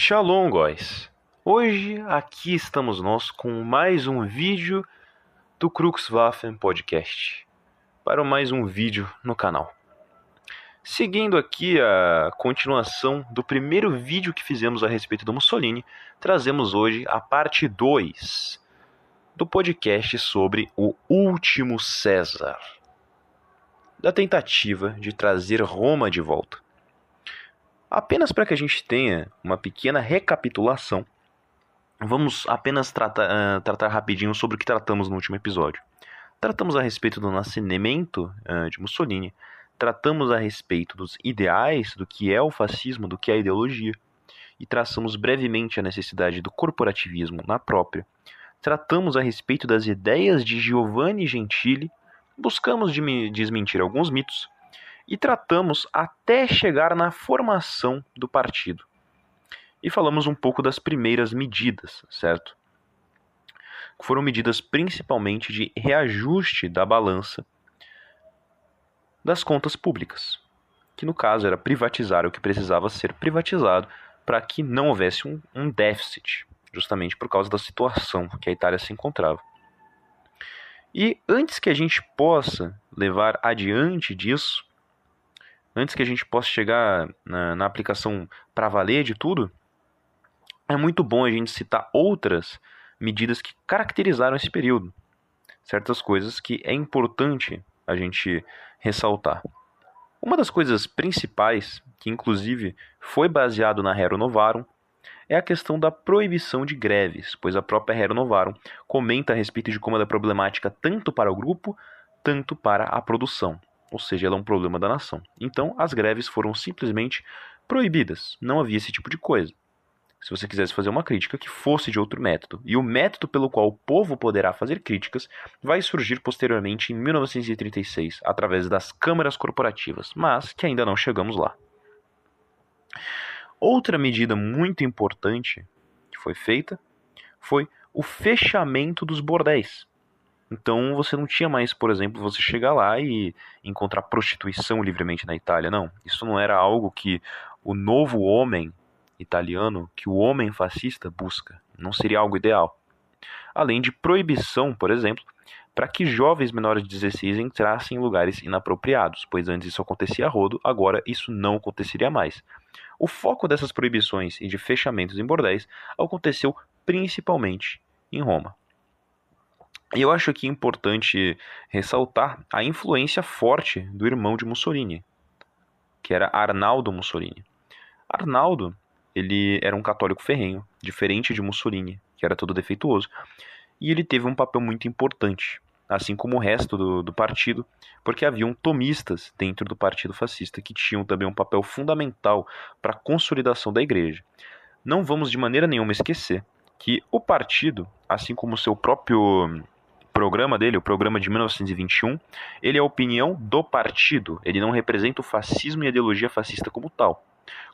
Shalom, guys! Hoje aqui estamos nós com mais um vídeo do Kruxwaffen Podcast para mais um vídeo no canal. Seguindo aqui a continuação do primeiro vídeo que fizemos a respeito do Mussolini, trazemos hoje a parte 2 do podcast sobre o último César, da tentativa de trazer Roma de volta. Apenas para que a gente tenha uma pequena recapitulação, vamos apenas tratar, uh, tratar rapidinho sobre o que tratamos no último episódio. Tratamos a respeito do nascimento uh, de Mussolini, tratamos a respeito dos ideais, do que é o fascismo, do que é a ideologia, e traçamos brevemente a necessidade do corporativismo na própria. Tratamos a respeito das ideias de Giovanni Gentili, buscamos desmentir alguns mitos e tratamos até chegar na formação do partido. E falamos um pouco das primeiras medidas, certo? Foram medidas principalmente de reajuste da balança das contas públicas, que no caso era privatizar o que precisava ser privatizado para que não houvesse um, um déficit, justamente por causa da situação que a Itália se encontrava. E antes que a gente possa levar adiante disso, antes que a gente possa chegar na, na aplicação para valer de tudo, é muito bom a gente citar outras medidas que caracterizaram esse período. Certas coisas que é importante a gente ressaltar. Uma das coisas principais, que inclusive foi baseado na Hero Novarum, é a questão da proibição de greves, pois a própria Hero Novarum comenta a respeito de como ela é problemática tanto para o grupo, tanto para a produção ou seja, ela é um problema da nação. Então, as greves foram simplesmente proibidas. Não havia esse tipo de coisa. Se você quisesse fazer uma crítica que fosse de outro método, e o método pelo qual o povo poderá fazer críticas vai surgir posteriormente em 1936, através das câmaras corporativas, mas que ainda não chegamos lá. Outra medida muito importante que foi feita foi o fechamento dos bordéis. Então você não tinha mais, por exemplo, você chegar lá e encontrar prostituição livremente na Itália. Não, isso não era algo que o novo homem italiano, que o homem fascista busca. Não seria algo ideal. Além de proibição, por exemplo, para que jovens menores de 16 entrassem em lugares inapropriados, pois antes isso acontecia a rodo, agora isso não aconteceria mais. O foco dessas proibições e de fechamentos em bordéis aconteceu principalmente em Roma. Eu acho aqui importante ressaltar a influência forte do irmão de Mussolini, que era Arnaldo Mussolini. Arnaldo, ele era um católico ferrenho, diferente de Mussolini, que era todo defeituoso, e ele teve um papel muito importante, assim como o resto do, do partido, porque haviam tomistas dentro do partido fascista que tinham também um papel fundamental para a consolidação da igreja. Não vamos de maneira nenhuma esquecer que o partido, assim como o seu próprio programa dele, o programa de 1921, ele é a opinião do partido, ele não representa o fascismo e a ideologia fascista como tal.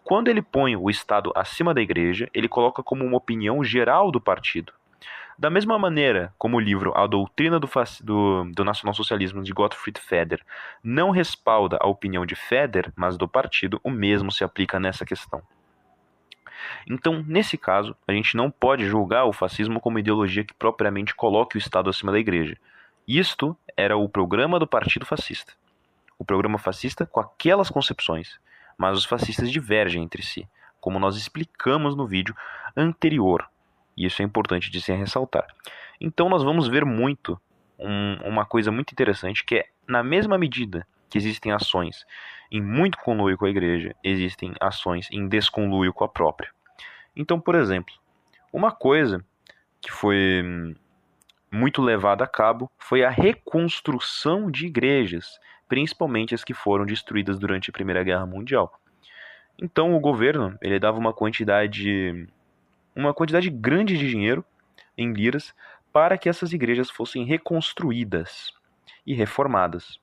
Quando ele põe o Estado acima da igreja, ele coloca como uma opinião geral do partido. Da mesma maneira como o livro A Doutrina do, do, do de Gottfried Feder não respalda a opinião de Feder, mas do partido, o mesmo se aplica nessa questão. Então, nesse caso, a gente não pode julgar o fascismo como ideologia que propriamente coloque o Estado acima da igreja. Isto era o programa do Partido Fascista. O programa fascista com aquelas concepções, mas os fascistas divergem entre si, como nós explicamos no vídeo anterior. E isso é importante de se ressaltar. Então, nós vamos ver muito um, uma coisa muito interessante que é, na mesma medida que existem ações em muito conluio com a igreja, existem ações em desconluio com a própria. Então, por exemplo, uma coisa que foi hum, muito levada a cabo foi a reconstrução de igrejas, principalmente as que foram destruídas durante a Primeira Guerra Mundial. Então o governo ele dava uma quantidade uma quantidade grande de dinheiro em liras para que essas igrejas fossem reconstruídas e reformadas.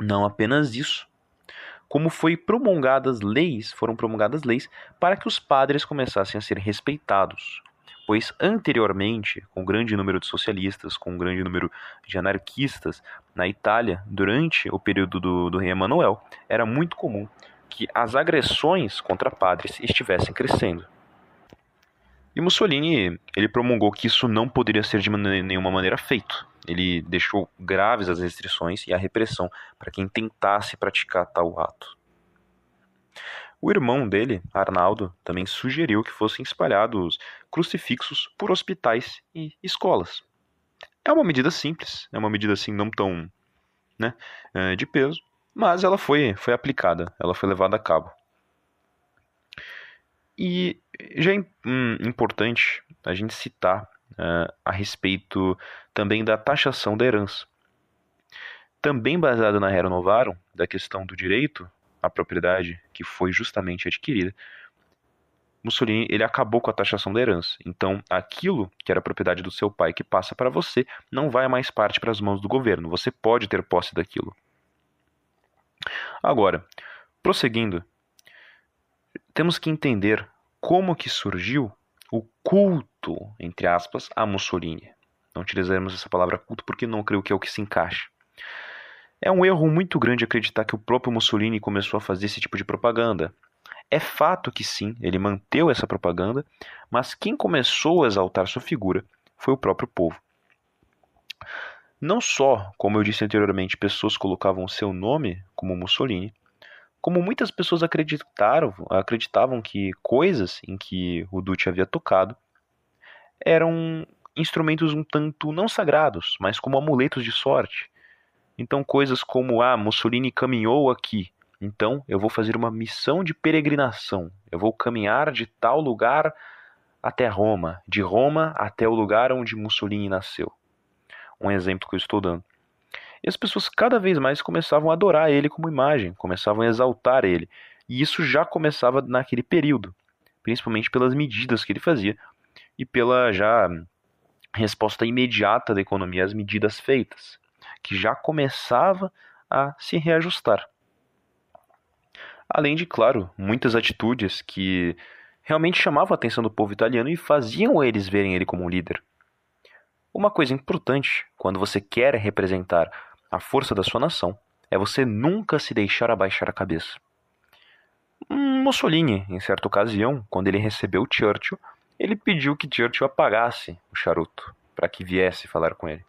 Não apenas isso, como foi promulgadas leis, foram promulgadas leis para que os padres começassem a ser respeitados. Pois anteriormente, com um grande número de socialistas, com um grande número de anarquistas na Itália, durante o período do, do rei Emanuel, era muito comum que as agressões contra padres estivessem crescendo. E Mussolini, ele promulgou que isso não poderia ser de nenhuma maneira feito. Ele deixou graves as restrições e a repressão para quem tentasse praticar tal ato. O irmão dele, Arnaldo, também sugeriu que fossem espalhados crucifixos por hospitais e escolas. É uma medida simples, é uma medida assim não tão né, eh, de peso, mas ela foi, foi aplicada, ela foi levada a cabo. E já é hum, importante a gente citar uh, a respeito também da taxação da herança. Também baseado na Rerum Novarum, da questão do direito à propriedade que foi justamente adquirida, Mussolini ele acabou com a taxação da herança. Então, aquilo que era propriedade do seu pai que passa para você não vai mais parte para as mãos do governo. Você pode ter posse daquilo. Agora, prosseguindo, temos que entender como que surgiu o culto, entre aspas, a Mussolini. Não utilizaremos essa palavra culto porque não creio que é o que se encaixa. É um erro muito grande acreditar que o próprio Mussolini começou a fazer esse tipo de propaganda. É fato que sim, ele manteve essa propaganda, mas quem começou a exaltar sua figura foi o próprio povo. Não só, como eu disse anteriormente, pessoas colocavam seu nome como Mussolini, como muitas pessoas acreditaram, acreditavam que coisas em que o Duce havia tocado eram instrumentos um tanto não sagrados, mas como amuletos de sorte. Então coisas como ah, Mussolini caminhou aqui, então eu vou fazer uma missão de peregrinação. Eu vou caminhar de tal lugar até Roma, de Roma até o lugar onde Mussolini nasceu. Um exemplo que eu estou dando. E as pessoas cada vez mais começavam a adorar ele como imagem, começavam a exaltar ele. E isso já começava naquele período, principalmente pelas medidas que ele fazia e pela já resposta imediata da economia às medidas feitas, que já começava a se reajustar. Além de, claro, muitas atitudes que realmente chamavam a atenção do povo italiano e faziam eles verem ele como um líder. Uma coisa importante quando você quer representar a força da sua nação é você nunca se deixar abaixar a cabeça. Mussolini, em certa ocasião, quando ele recebeu Churchill, ele pediu que Churchill apagasse o charuto para que viesse falar com ele.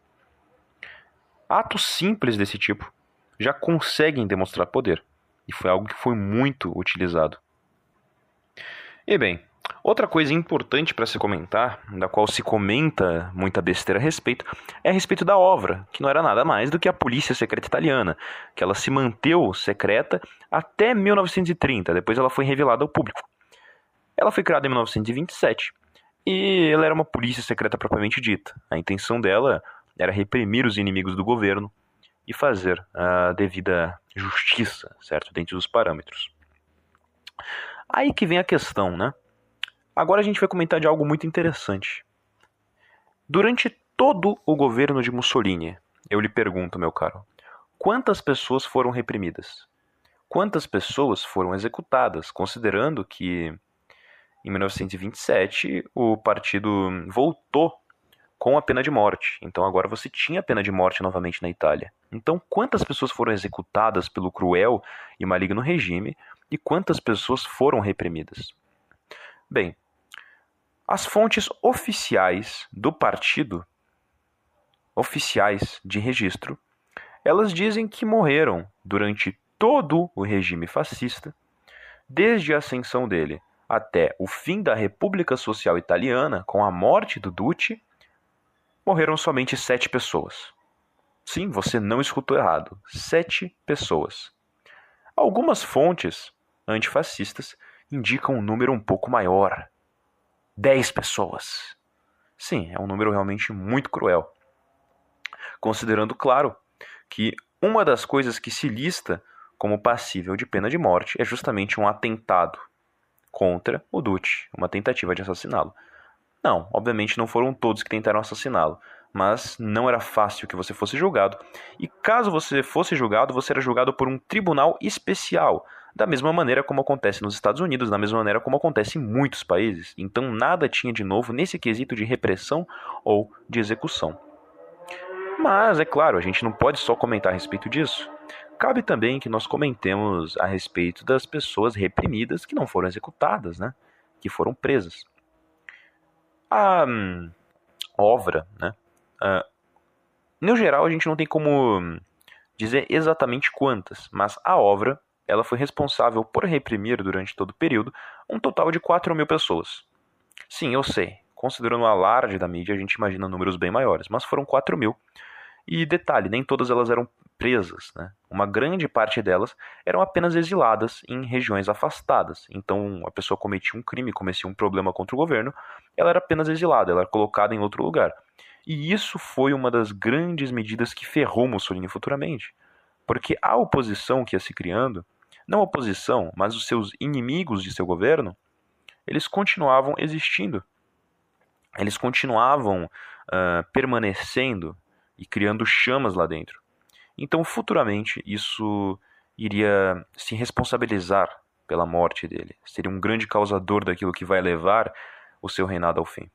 Atos simples desse tipo já conseguem demonstrar poder, e foi algo que foi muito utilizado. E bem, Outra coisa importante para se comentar, da qual se comenta muita besteira a respeito, é a respeito da obra, que não era nada mais do que a polícia secreta italiana, que ela se manteve secreta até 1930, depois ela foi revelada ao público. Ela foi criada em 1927 e ela era uma polícia secreta propriamente dita. A intenção dela era reprimir os inimigos do governo e fazer a devida justiça, certo, dentro dos parâmetros. Aí que vem a questão, né? Agora a gente vai comentar de algo muito interessante. Durante todo o governo de Mussolini, eu lhe pergunto, meu caro, quantas pessoas foram reprimidas? Quantas pessoas foram executadas, considerando que em 1927 o partido voltou com a pena de morte. Então agora você tinha a pena de morte novamente na Itália. Então quantas pessoas foram executadas pelo cruel e maligno regime e quantas pessoas foram reprimidas? Bem, as fontes oficiais do partido, oficiais de registro, elas dizem que morreram durante todo o regime fascista, desde a ascensão dele até o fim da República Social Italiana, com a morte do Duce, morreram somente sete pessoas. Sim, você não escutou errado. Sete pessoas. Algumas fontes antifascistas indicam um número um pouco maior, 10 pessoas. Sim, é um número realmente muito cruel. Considerando, claro, que uma das coisas que se lista como passível de pena de morte é justamente um atentado contra o Duce, uma tentativa de assassiná-lo. Não, obviamente não foram todos que tentaram assassiná-lo, mas não era fácil que você fosse julgado, e caso você fosse julgado, você era julgado por um tribunal especial, da mesma maneira como acontece nos Estados Unidos, da mesma maneira como acontece em muitos países. Então nada tinha de novo nesse quesito de repressão ou de execução. Mas, é claro, a gente não pode só comentar a respeito disso. Cabe também que nós comentemos a respeito das pessoas reprimidas que não foram executadas, né? que foram presas. A hum, obra, né? Uh, no geral, a gente não tem como dizer exatamente quantas, mas a obra ela foi responsável por reprimir durante todo o período um total de 4 mil pessoas. Sim, eu sei, considerando o alarde da mídia, a gente imagina números bem maiores, mas foram 4 mil. E detalhe, nem todas elas eram presas, né? Uma grande parte delas eram apenas exiladas em regiões afastadas. Então, a pessoa cometia um crime, cometia um problema contra o governo, ela era apenas exilada, ela era colocada em outro lugar. E isso foi uma das grandes medidas que ferrou Mussolini futuramente. Porque a oposição que ia se criando, não a oposição, mas os seus inimigos de seu governo, eles continuavam existindo. Eles continuavam uh, permanecendo e criando chamas lá dentro. Então, futuramente, isso iria se responsabilizar pela morte dele. Seria um grande causador daquilo que vai levar o seu reinado ao fim.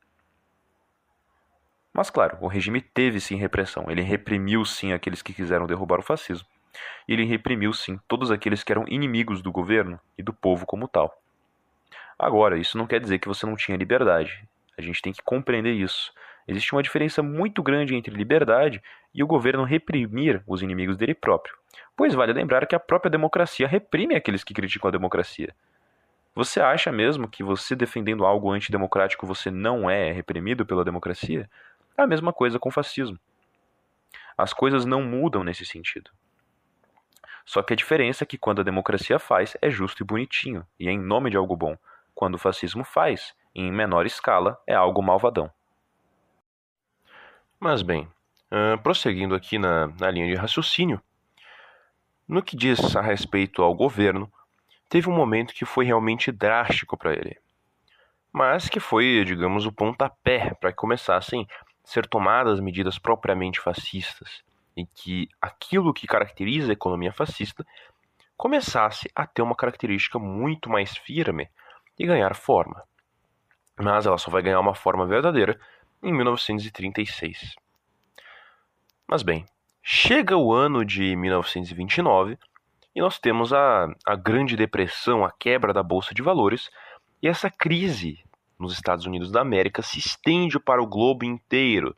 Mas, claro, o regime teve sim repressão. Ele reprimiu sim aqueles que quiseram derrubar o fascismo. Ele reprimiu sim todos aqueles que eram inimigos do governo e do povo como tal. Agora, isso não quer dizer que você não tinha liberdade. A gente tem que compreender isso. Existe uma diferença muito grande entre liberdade e o governo reprimir os inimigos dele próprio. Pois vale lembrar que a própria democracia reprime aqueles que criticam a democracia. Você acha mesmo que você defendendo algo antidemocrático você não é reprimido pela democracia? É a mesma coisa com o fascismo. As coisas não mudam nesse sentido. Só que a diferença é que quando a democracia faz, é justo e bonitinho, e é em nome de algo bom. Quando o fascismo faz, em menor escala, é algo malvadão. Mas bem, uh, prosseguindo aqui na, na linha de raciocínio, no que diz a respeito ao governo, teve um momento que foi realmente drástico para ele, mas que foi, digamos, o pontapé para que começassem ser tomadas medidas propriamente fascistas e que aquilo que caracteriza a economia fascista começasse a ter uma característica muito mais firme e ganhar forma. Mas ela só vai ganhar uma forma verdadeira em 1936. Mas bem, chega o ano de 1929 e nós temos a, a Grande Depressão, a quebra da Bolsa de Valores, e essa crise nos Estados Unidos da América se estende para o globo inteiro.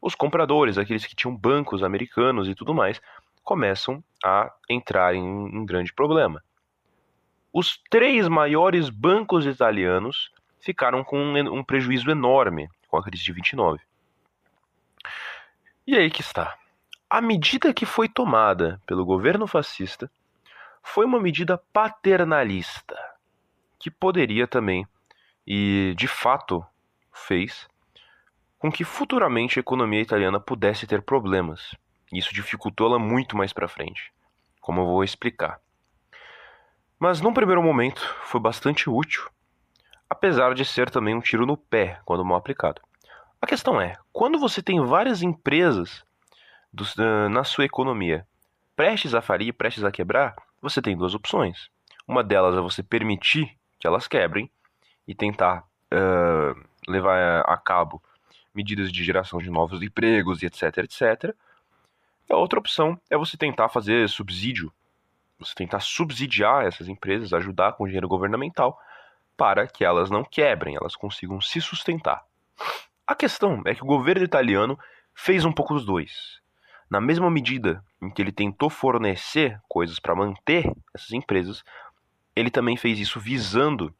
Os compradores, aqueles que tinham bancos americanos e tudo mais, começam a entrar em um grande problema. Os três maiores bancos italianos ficaram com um prejuízo enorme com a crise de 29. E aí que está. A medida que foi tomada pelo governo fascista foi uma medida paternalista, que poderia também e de fato fez com que futuramente a economia italiana pudesse ter problemas. Isso dificultou ela muito mais para frente, como eu vou explicar. Mas num primeiro momento foi bastante útil, apesar de ser também um tiro no pé quando mal aplicado. A questão é, quando você tem várias empresas do, na sua economia prestes a falir, prestes a quebrar, você tem duas opções. Uma delas é você permitir que elas quebrem, e tentar uh, levar a cabo medidas de geração de novos empregos e etc, etc. A outra opção é você tentar fazer subsídio, você tentar subsidiar essas empresas, ajudar com dinheiro governamental para que elas não quebrem, elas consigam se sustentar. A questão é que o governo italiano fez um pouco os dois. Na mesma medida em que ele tentou fornecer coisas para manter essas empresas, ele também fez isso visando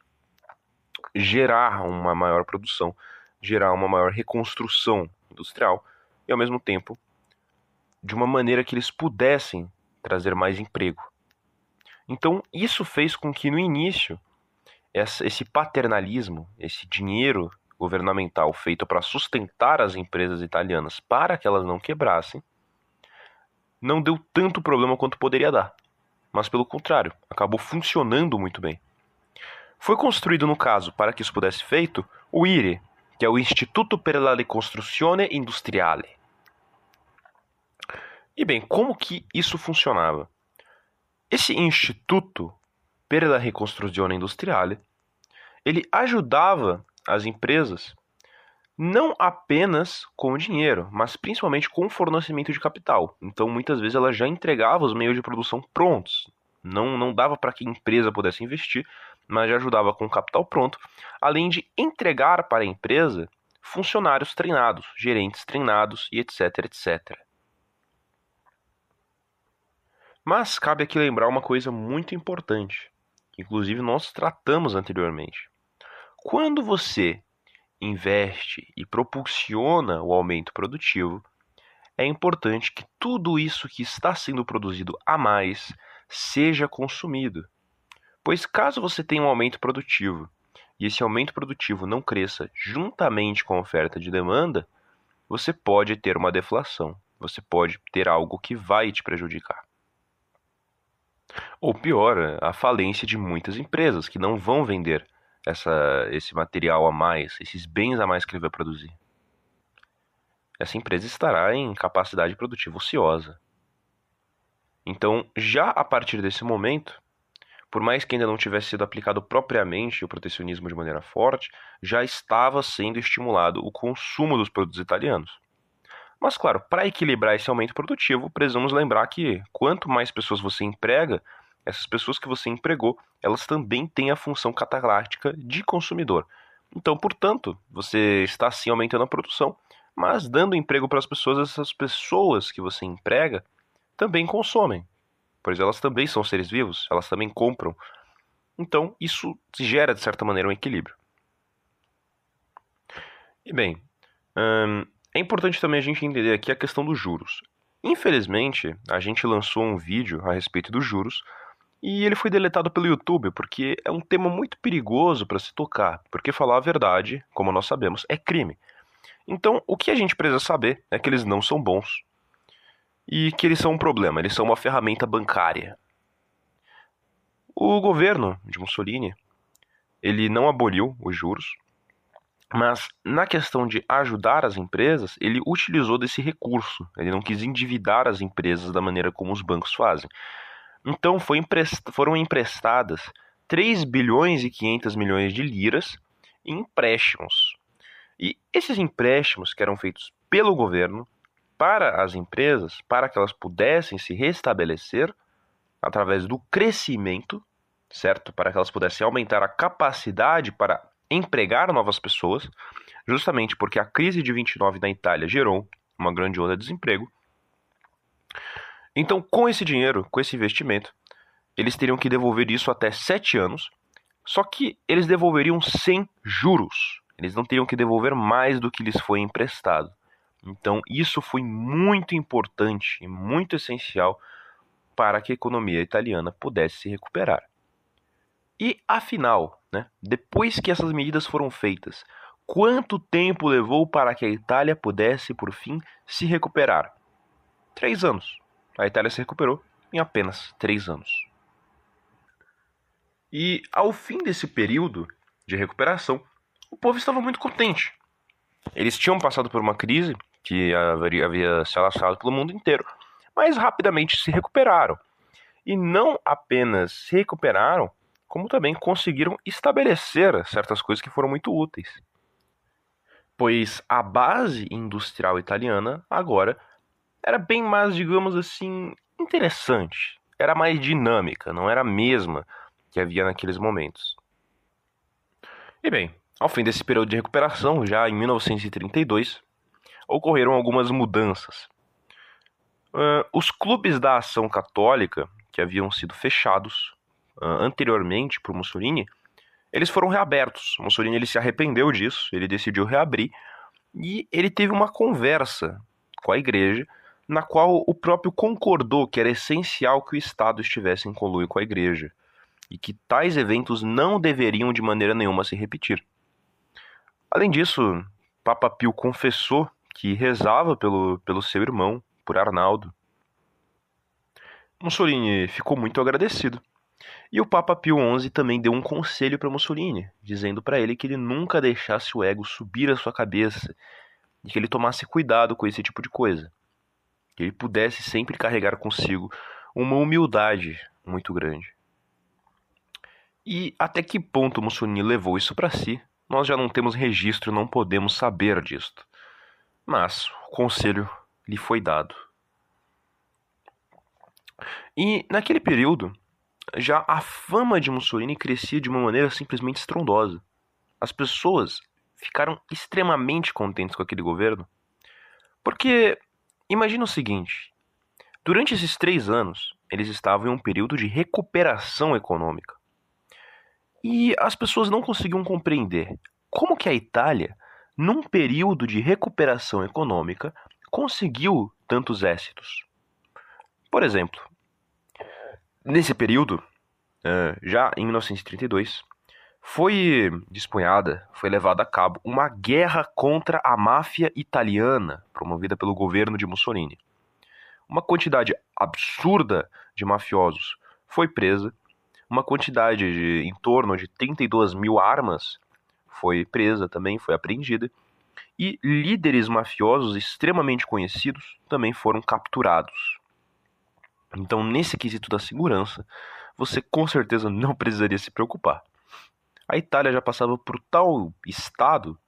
gerar uma maior produção, gerar uma maior reconstrução industrial e, ao mesmo tempo, de uma maneira que eles pudessem trazer mais emprego. Então, isso fez com que, no início, esse paternalismo, esse dinheiro governamental feito para sustentar as empresas italianas para que elas não quebrassem, não deu tanto problema quanto poderia dar. Mas, pelo contrário, acabou funcionando muito bem. Foi construído, no caso, para que isso pudesse feito, o IRE, que é o Instituto per la Ricostruzione Industriale. E bem, como que isso funcionava? Esse Instituto per la Industriale, ele ajudava as empresas não apenas com dinheiro, mas principalmente com fornecimento de capital. Então, muitas vezes ela já entregava os meios de produção prontos. Não, não dava para que a empresa pudesse investir, mas já ajudava com capital pronto, além de entregar para a empresa funcionários treinados, gerentes treinados e etc, etc. Mas cabe aqui lembrar uma coisa muito importante, inclusive nós tratamos anteriormente. Quando você investe e propulsiona o aumento produtivo, é importante que tudo isso que está sendo produzido a mais seja consumido. Pois caso você tenha um aumento produtivo e esse aumento produtivo não cresça juntamente com a oferta de demanda, você pode ter uma deflação, você pode ter algo que vai te prejudicar. Ou pior, a falência de muitas empresas que não vão vender essa, esse material a mais, esses bens a mais que ele vai produzir. Essa empresa estará em capacidade produtiva ociosa. Então, já a partir desse momento, por mais que ainda não tivesse sido aplicado propriamente o protecionismo de maneira forte, já estava sendo estimulado o consumo dos produtos italianos. Mas, claro, para equilibrar esse aumento produtivo, precisamos lembrar que quanto mais pessoas você emprega, essas pessoas que você empregou, elas também têm a função catalática de consumidor. Então, portanto, você está sim aumentando a produção, mas dando emprego para as pessoas, essas pessoas que você emprega também consomem pois elas também são seres vivos, elas também compram. Então, isso gera, de certa maneira, um equilíbrio. E bem, hum, é importante também a gente entender aqui a questão dos juros. Infelizmente, a gente lançou um vídeo a respeito dos juros e ele foi deletado pelo YouTube porque é um tema muito perigoso para se tocar, porque falar a verdade, como nós sabemos, é crime. Então, o que a gente precisa saber é que eles não são bons, e que eles são um problema, eles são uma ferramenta bancária. O governo de Mussolini, ele não aboliu os juros, mas na questão de ajudar as empresas, ele utilizou desse recurso. Ele não quis endividar as empresas da maneira como os bancos fazem. Então emprest... foram emprestadas 3 bilhões e 500 milhões de liras em empréstimos. E esses empréstimos que eram feitos pelo governo para as empresas, para que elas pudessem se restabelecer através do crescimento, certo? Para que elas pudessem aumentar a capacidade para empregar novas pessoas, justamente porque a crise de 29 na Itália gerou uma grande onda de desemprego. Então, com esse dinheiro, com esse investimento, eles teriam que devolver isso até sete anos, só que eles devolveriam sem juros. Eles não teriam que devolver mais do que lhes foi emprestado. Então, isso foi muito importante e muito essencial para que a economia italiana pudesse se recuperar. E afinal, né, depois que essas medidas foram feitas, quanto tempo levou para que a Itália pudesse, por fim, se recuperar? Três anos. A Itália se recuperou em apenas três anos. E ao fim desse período de recuperação, o povo estava muito contente. Eles tinham passado por uma crise que havia, se alastrado pelo mundo inteiro, mas rapidamente se recuperaram. E não apenas se recuperaram, como também conseguiram estabelecer certas coisas que foram muito úteis. Pois a base industrial italiana agora era bem mais, digamos assim, interessante, era mais dinâmica, não era a mesma que havia naqueles momentos. E bem, ao fim desse período de recuperação, já em 1932, ocorreram algumas mudanças. Uh, os clubes da ação católica, que haviam sido fechados uh, anteriormente por Mussolini, eles foram reabertos. Mussolini ele se arrependeu disso, ele decidiu reabrir e ele teve uma conversa com a igreja, na qual o próprio concordou que era essencial que o Estado estivesse em conluio com a igreja e que tais eventos não deveriam de maneira nenhuma se repetir. Além disso, Papa Pio confessou que rezava pelo, pelo seu irmão, por Arnaldo. Mussolini ficou muito agradecido. E o Papa Pio XI também deu um conselho para Mussolini, dizendo para ele que ele nunca deixasse o ego subir à sua cabeça e que ele tomasse cuidado com esse tipo de coisa. Que ele pudesse sempre carregar consigo uma humildade muito grande. E até que ponto Mussolini levou isso para si, nós já não temos registro, não podemos saber disto mas o conselho lhe foi dado. E naquele período, já a fama de Mussolini crescia de uma maneira simplesmente estrondosa. As pessoas ficaram extremamente contentes com aquele governo, porque imagina o seguinte: durante esses três anos, eles estavam em um período de recuperação econômica. E as pessoas não conseguiam compreender como que a Itália, num período de recuperação econômica, conseguiu tantos êxitos. Por exemplo, nesse período, já em 1932, foi dispunhada, foi levada a cabo uma guerra contra a máfia italiana, promovida pelo governo de Mussolini. Uma quantidade absurda de mafiosos foi presa uma quantidade de em torno de 32 mil armas foi presa também, foi apreendida, e líderes mafiosos extremamente conhecidos também foram capturados. Então, nesse quesito da segurança, você com certeza não precisaria se preocupar. A Itália já passava por tal estado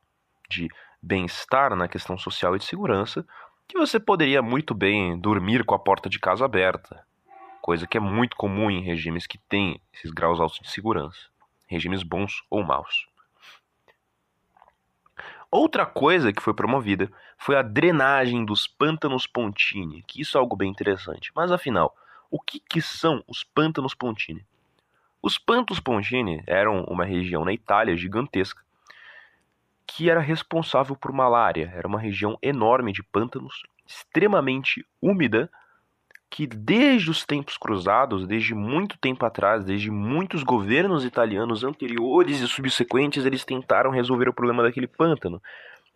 de bem-estar na questão social e de segurança que você poderia muito bem dormir com a porta de casa aberta, coisa que é muito comum em regimes que têm esses graus altos de segurança, regimes bons ou maus. Outra coisa que foi promovida foi a drenagem dos pântanos Pontini, que isso é algo bem interessante. Mas afinal, o que, que são os pântanos Pontini? Os Pantos Pontini eram uma região na Itália gigantesca que era responsável por malária. Era uma região enorme de pântanos, extremamente úmida que desde os tempos cruzados, desde muito tempo atrás, desde muitos governos italianos anteriores e subsequentes, eles tentaram resolver o problema daquele pântano,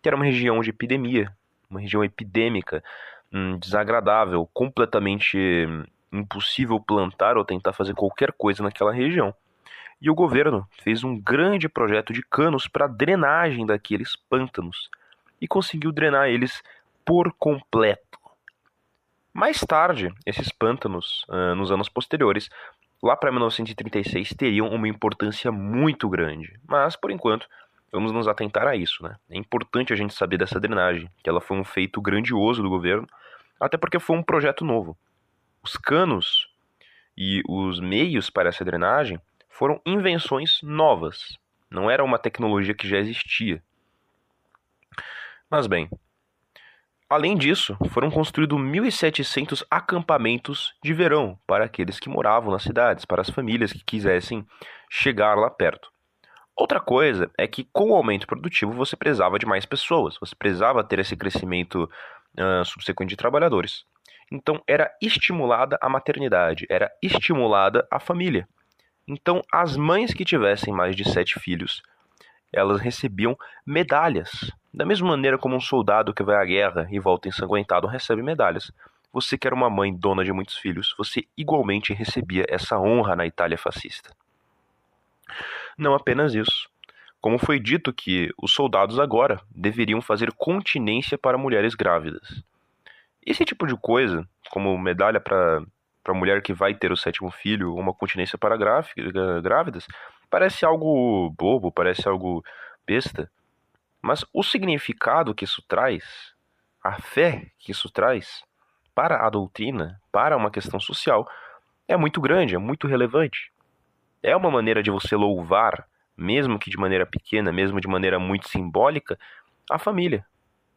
que era uma região de epidemia, uma região epidêmica, hum, desagradável, completamente hum, impossível plantar ou tentar fazer qualquer coisa naquela região. E o governo fez um grande projeto de canos para drenagem daqueles pântanos e conseguiu drenar eles por completo. Mais tarde, esses pântanos, uh, nos anos posteriores, lá para 1936, teriam uma importância muito grande. Mas, por enquanto, vamos nos atentar a isso. Né? É importante a gente saber dessa drenagem, que ela foi um feito grandioso do governo, até porque foi um projeto novo. Os canos e os meios para essa drenagem foram invenções novas, não era uma tecnologia que já existia. Mas bem, Além disso, foram construídos 1.700 acampamentos de verão para aqueles que moravam nas cidades, para as famílias que quisessem chegar lá perto. Outra coisa é que, com o aumento produtivo, você precisava de mais pessoas, você precisava ter esse crescimento uh, subsequente de trabalhadores. Então, era estimulada a maternidade, era estimulada a família. Então, as mães que tivessem mais de sete filhos, elas recebiam medalhas da mesma maneira como um soldado que vai à guerra e volta ensanguentado recebe medalhas, você que era uma mãe dona de muitos filhos, você igualmente recebia essa honra na Itália fascista. Não apenas isso. Como foi dito que os soldados agora deveriam fazer continência para mulheres grávidas. Esse tipo de coisa, como medalha para para mulher que vai ter o sétimo filho, ou uma continência para grávidas, parece algo bobo, parece algo besta, mas o significado que isso traz, a fé que isso traz para a doutrina, para uma questão social, é muito grande, é muito relevante. É uma maneira de você louvar, mesmo que de maneira pequena, mesmo de maneira muito simbólica, a família,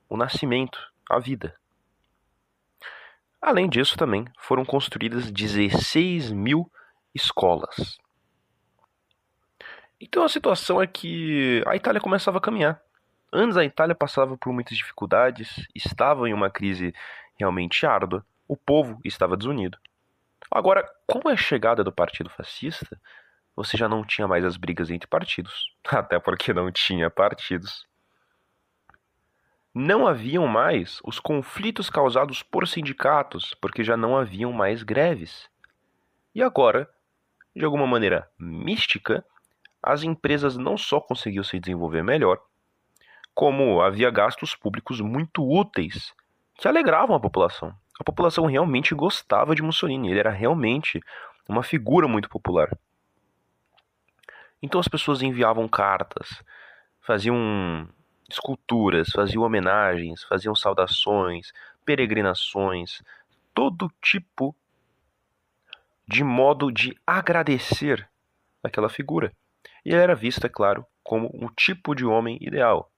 o nascimento, a vida. Além disso, também foram construídas 16 mil escolas. Então a situação é que a Itália começava a caminhar. Antes a Itália passava por muitas dificuldades, estava em uma crise realmente árdua, o povo estava desunido. Agora, com a chegada do Partido Fascista, você já não tinha mais as brigas entre partidos, até porque não tinha partidos. Não haviam mais os conflitos causados por sindicatos, porque já não haviam mais greves. E agora, de alguma maneira mística, as empresas não só conseguiam se desenvolver melhor, como havia gastos públicos muito úteis que alegravam a população. A população realmente gostava de Mussolini, ele era realmente uma figura muito popular. Então as pessoas enviavam cartas, faziam esculturas, faziam homenagens, faziam saudações, peregrinações, todo tipo de modo de agradecer aquela figura. E ele era visto, é claro, como um tipo de homem ideal.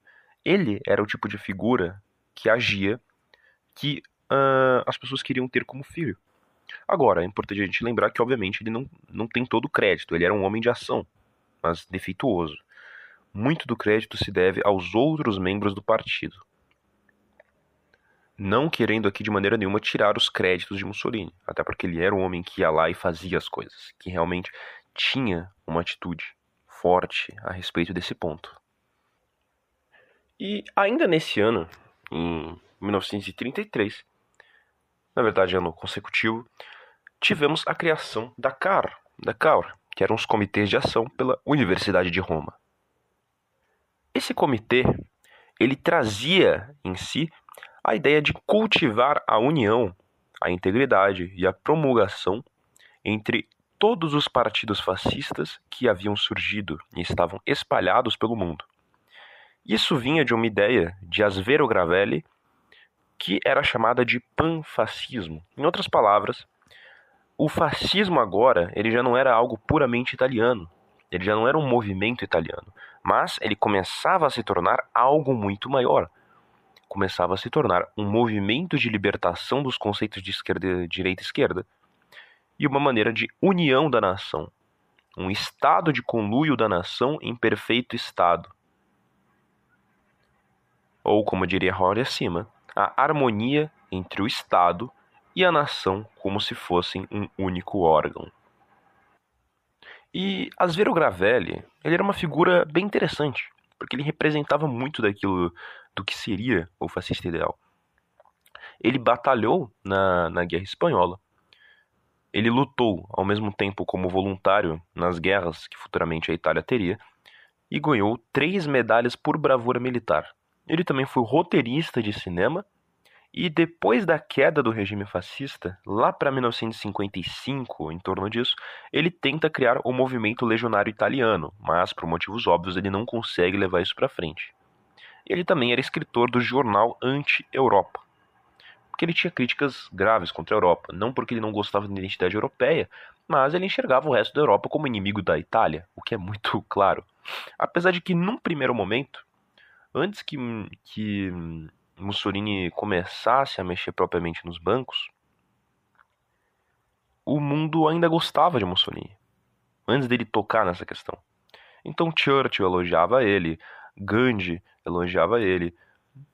Ele era o tipo de figura que agia que uh, as pessoas queriam ter como filho. Agora, é importante a gente lembrar que, obviamente, ele não, não tem todo o crédito. Ele era um homem de ação, mas defeituoso. Muito do crédito se deve aos outros membros do partido. Não querendo aqui de maneira nenhuma tirar os créditos de Mussolini, até porque ele era um homem que ia lá e fazia as coisas, que realmente tinha uma atitude forte a respeito desse ponto. E ainda nesse ano, em 1933, na verdade ano consecutivo, tivemos a criação da CAR, da CAUR, que eram os comitês de ação pela Universidade de Roma. Esse comitê, ele trazia em si a ideia de cultivar a união, a integridade e a promulgação entre todos os partidos fascistas que haviam surgido e estavam espalhados pelo mundo. Isso vinha de uma ideia de Asvero Gravelli, que era chamada de panfascismo. Em outras palavras, o fascismo agora ele já não era algo puramente italiano, ele já não era um movimento italiano, mas ele começava a se tornar algo muito maior. Começava a se tornar um movimento de libertação dos conceitos de esquerda, direita e esquerda e uma maneira de união da nação, um estado de conluio da nação em perfeito estado ou como diria Rory acima, a harmonia entre o Estado e a nação como se fossem um único órgão. E Asvero Gravelli, ele era uma figura bem interessante, porque ele representava muito daquilo do que seria o fascista ideal. Ele batalhou na, na Guerra Espanhola. Ele lutou ao mesmo tempo como voluntário nas guerras que futuramente a Itália teria e ganhou três medalhas por bravura militar. Ele também foi roteirista de cinema e depois da queda do regime fascista, lá para 1955, em torno disso, ele tenta criar o movimento legionário italiano, mas por motivos óbvios ele não consegue levar isso para frente. Ele também era escritor do jornal Anti-Europa, porque ele tinha críticas graves contra a Europa, não porque ele não gostava da identidade europeia, mas ele enxergava o resto da Europa como inimigo da Itália, o que é muito claro. Apesar de que, num primeiro momento, antes que, que Mussolini começasse a mexer propriamente nos bancos, o mundo ainda gostava de Mussolini, antes dele tocar nessa questão. Então Churchill elogiava ele, Gandhi elogiava ele,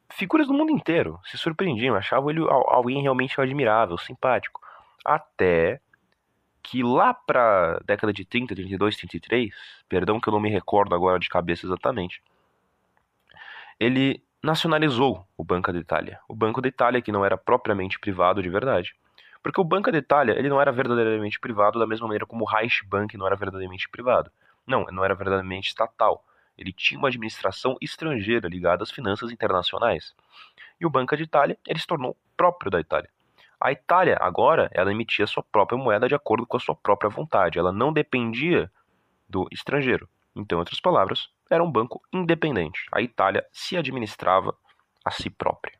figuras do mundo inteiro se surpreendiam, achavam ele alguém realmente admirável, simpático. Até que lá para década de 30, 32, 33, perdão que eu não me recordo agora de cabeça exatamente, ele nacionalizou o Banco da Itália. O Banco da Itália que não era propriamente privado de verdade. Porque o Banco da Itália, ele não era verdadeiramente privado da mesma maneira como o Reichsbank não era verdadeiramente privado. Não, não era verdadeiramente estatal. Ele tinha uma administração estrangeira ligada às finanças internacionais. E o Banco da Itália, ele se tornou próprio da Itália. A Itália, agora, ela emitia sua própria moeda de acordo com a sua própria vontade. Ela não dependia do estrangeiro. Então, em outras palavras, era um banco independente. A Itália se administrava a si própria.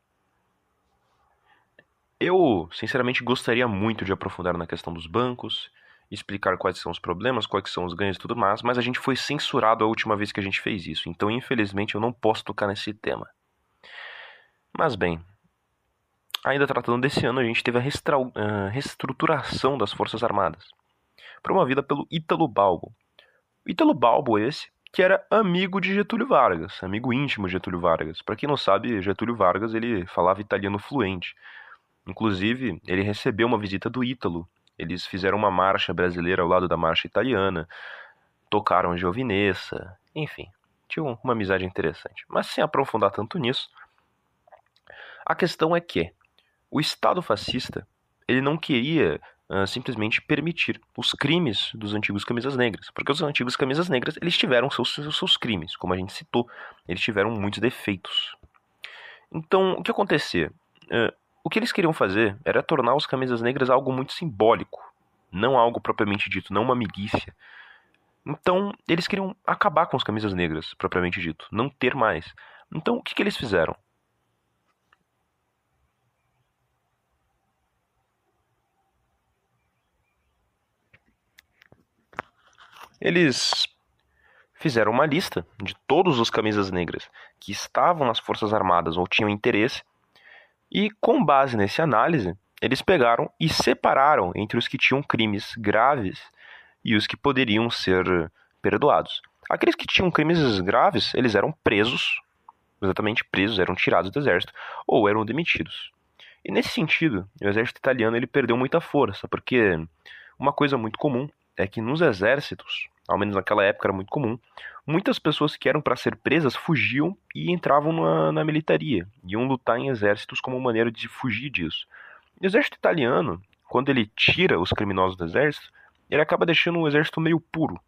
Eu, sinceramente, gostaria muito de aprofundar na questão dos bancos, explicar quais são os problemas, quais são os ganhos e tudo mais, mas a gente foi censurado a última vez que a gente fez isso, então infelizmente eu não posso tocar nesse tema. Mas bem, ainda tratando desse ano, a gente teve a uh, reestruturação das Forças Armadas, promovida pelo Ítalo Balbo. Ítalo Balbo esse, que era amigo de Getúlio Vargas, amigo íntimo de Getúlio Vargas. Para quem não sabe, Getúlio Vargas ele falava italiano fluente. Inclusive, ele recebeu uma visita do Ítalo. Eles fizeram uma marcha brasileira ao lado da marcha italiana, tocaram Giovinezza, enfim, tinham uma amizade interessante. Mas sem aprofundar tanto nisso, a questão é que o Estado fascista ele não queria uh, simplesmente permitir os crimes dos antigos camisas negras, porque os antigos camisas negras eles tiveram seus, seus, seus crimes, como a gente citou, eles tiveram muitos defeitos. Então, o que acontecia? Uh, o que eles queriam fazer era tornar os camisas negras algo muito simbólico, não algo propriamente dito, não uma milícia. Então, eles queriam acabar com os camisas negras, propriamente dito, não ter mais. Então, o que, que eles fizeram? eles fizeram uma lista de todos os camisas negras que estavam nas Forças Armadas ou tinham interesse, e com base nessa análise, eles pegaram e separaram entre os que tinham crimes graves e os que poderiam ser perdoados. Aqueles que tinham crimes graves, eles eram presos, exatamente presos, eram tirados do exército ou eram demitidos. E nesse sentido, o exército italiano ele perdeu muita força, porque uma coisa muito comum é que nos exércitos, ao menos naquela época era muito comum, muitas pessoas que eram para ser presas fugiam e entravam na, na militaria, iam lutar em exércitos como maneira de fugir disso. O exército italiano, quando ele tira os criminosos do exército, ele acaba deixando um exército meio puro.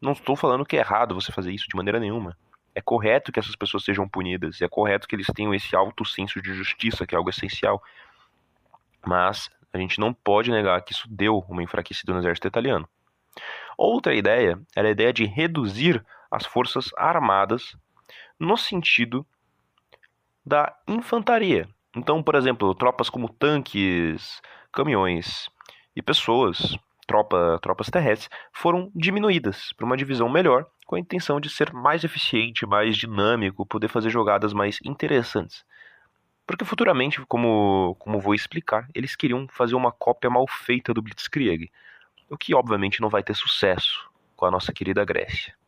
Não estou falando que é errado você fazer isso de maneira nenhuma. É correto que essas pessoas sejam punidas, é correto que eles tenham esse alto senso de justiça, que é algo essencial. Mas a gente não pode negar que isso deu uma enfraquecida no exército italiano. Outra ideia era a ideia de reduzir as forças armadas no sentido da infantaria. Então, por exemplo, tropas como tanques, caminhões e pessoas, tropa, tropas terrestres, foram diminuídas para uma divisão melhor, com a intenção de ser mais eficiente, mais dinâmico, poder fazer jogadas mais interessantes. Porque futuramente, como, como vou explicar, eles queriam fazer uma cópia mal feita do Blitzkrieg, o que obviamente não vai ter sucesso com a nossa querida Grécia.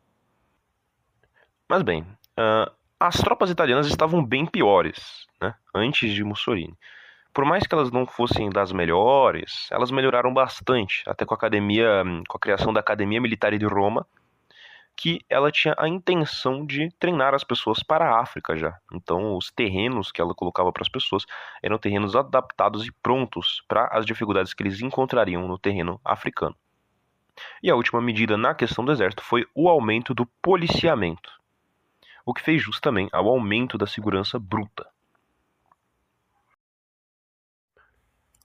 Mas bem, uh, as tropas italianas estavam bem piores né, antes de Mussolini. Por mais que elas não fossem das melhores, elas melhoraram bastante, até com a academia, com a criação da Academia Militar de Roma, que ela tinha a intenção de treinar as pessoas para a África já. Então, os terrenos que ela colocava para as pessoas eram terrenos adaptados e prontos para as dificuldades que eles encontrariam no terreno africano. E a última medida na questão do exército foi o aumento do policiamento, o que fez jus também ao aumento da segurança bruta.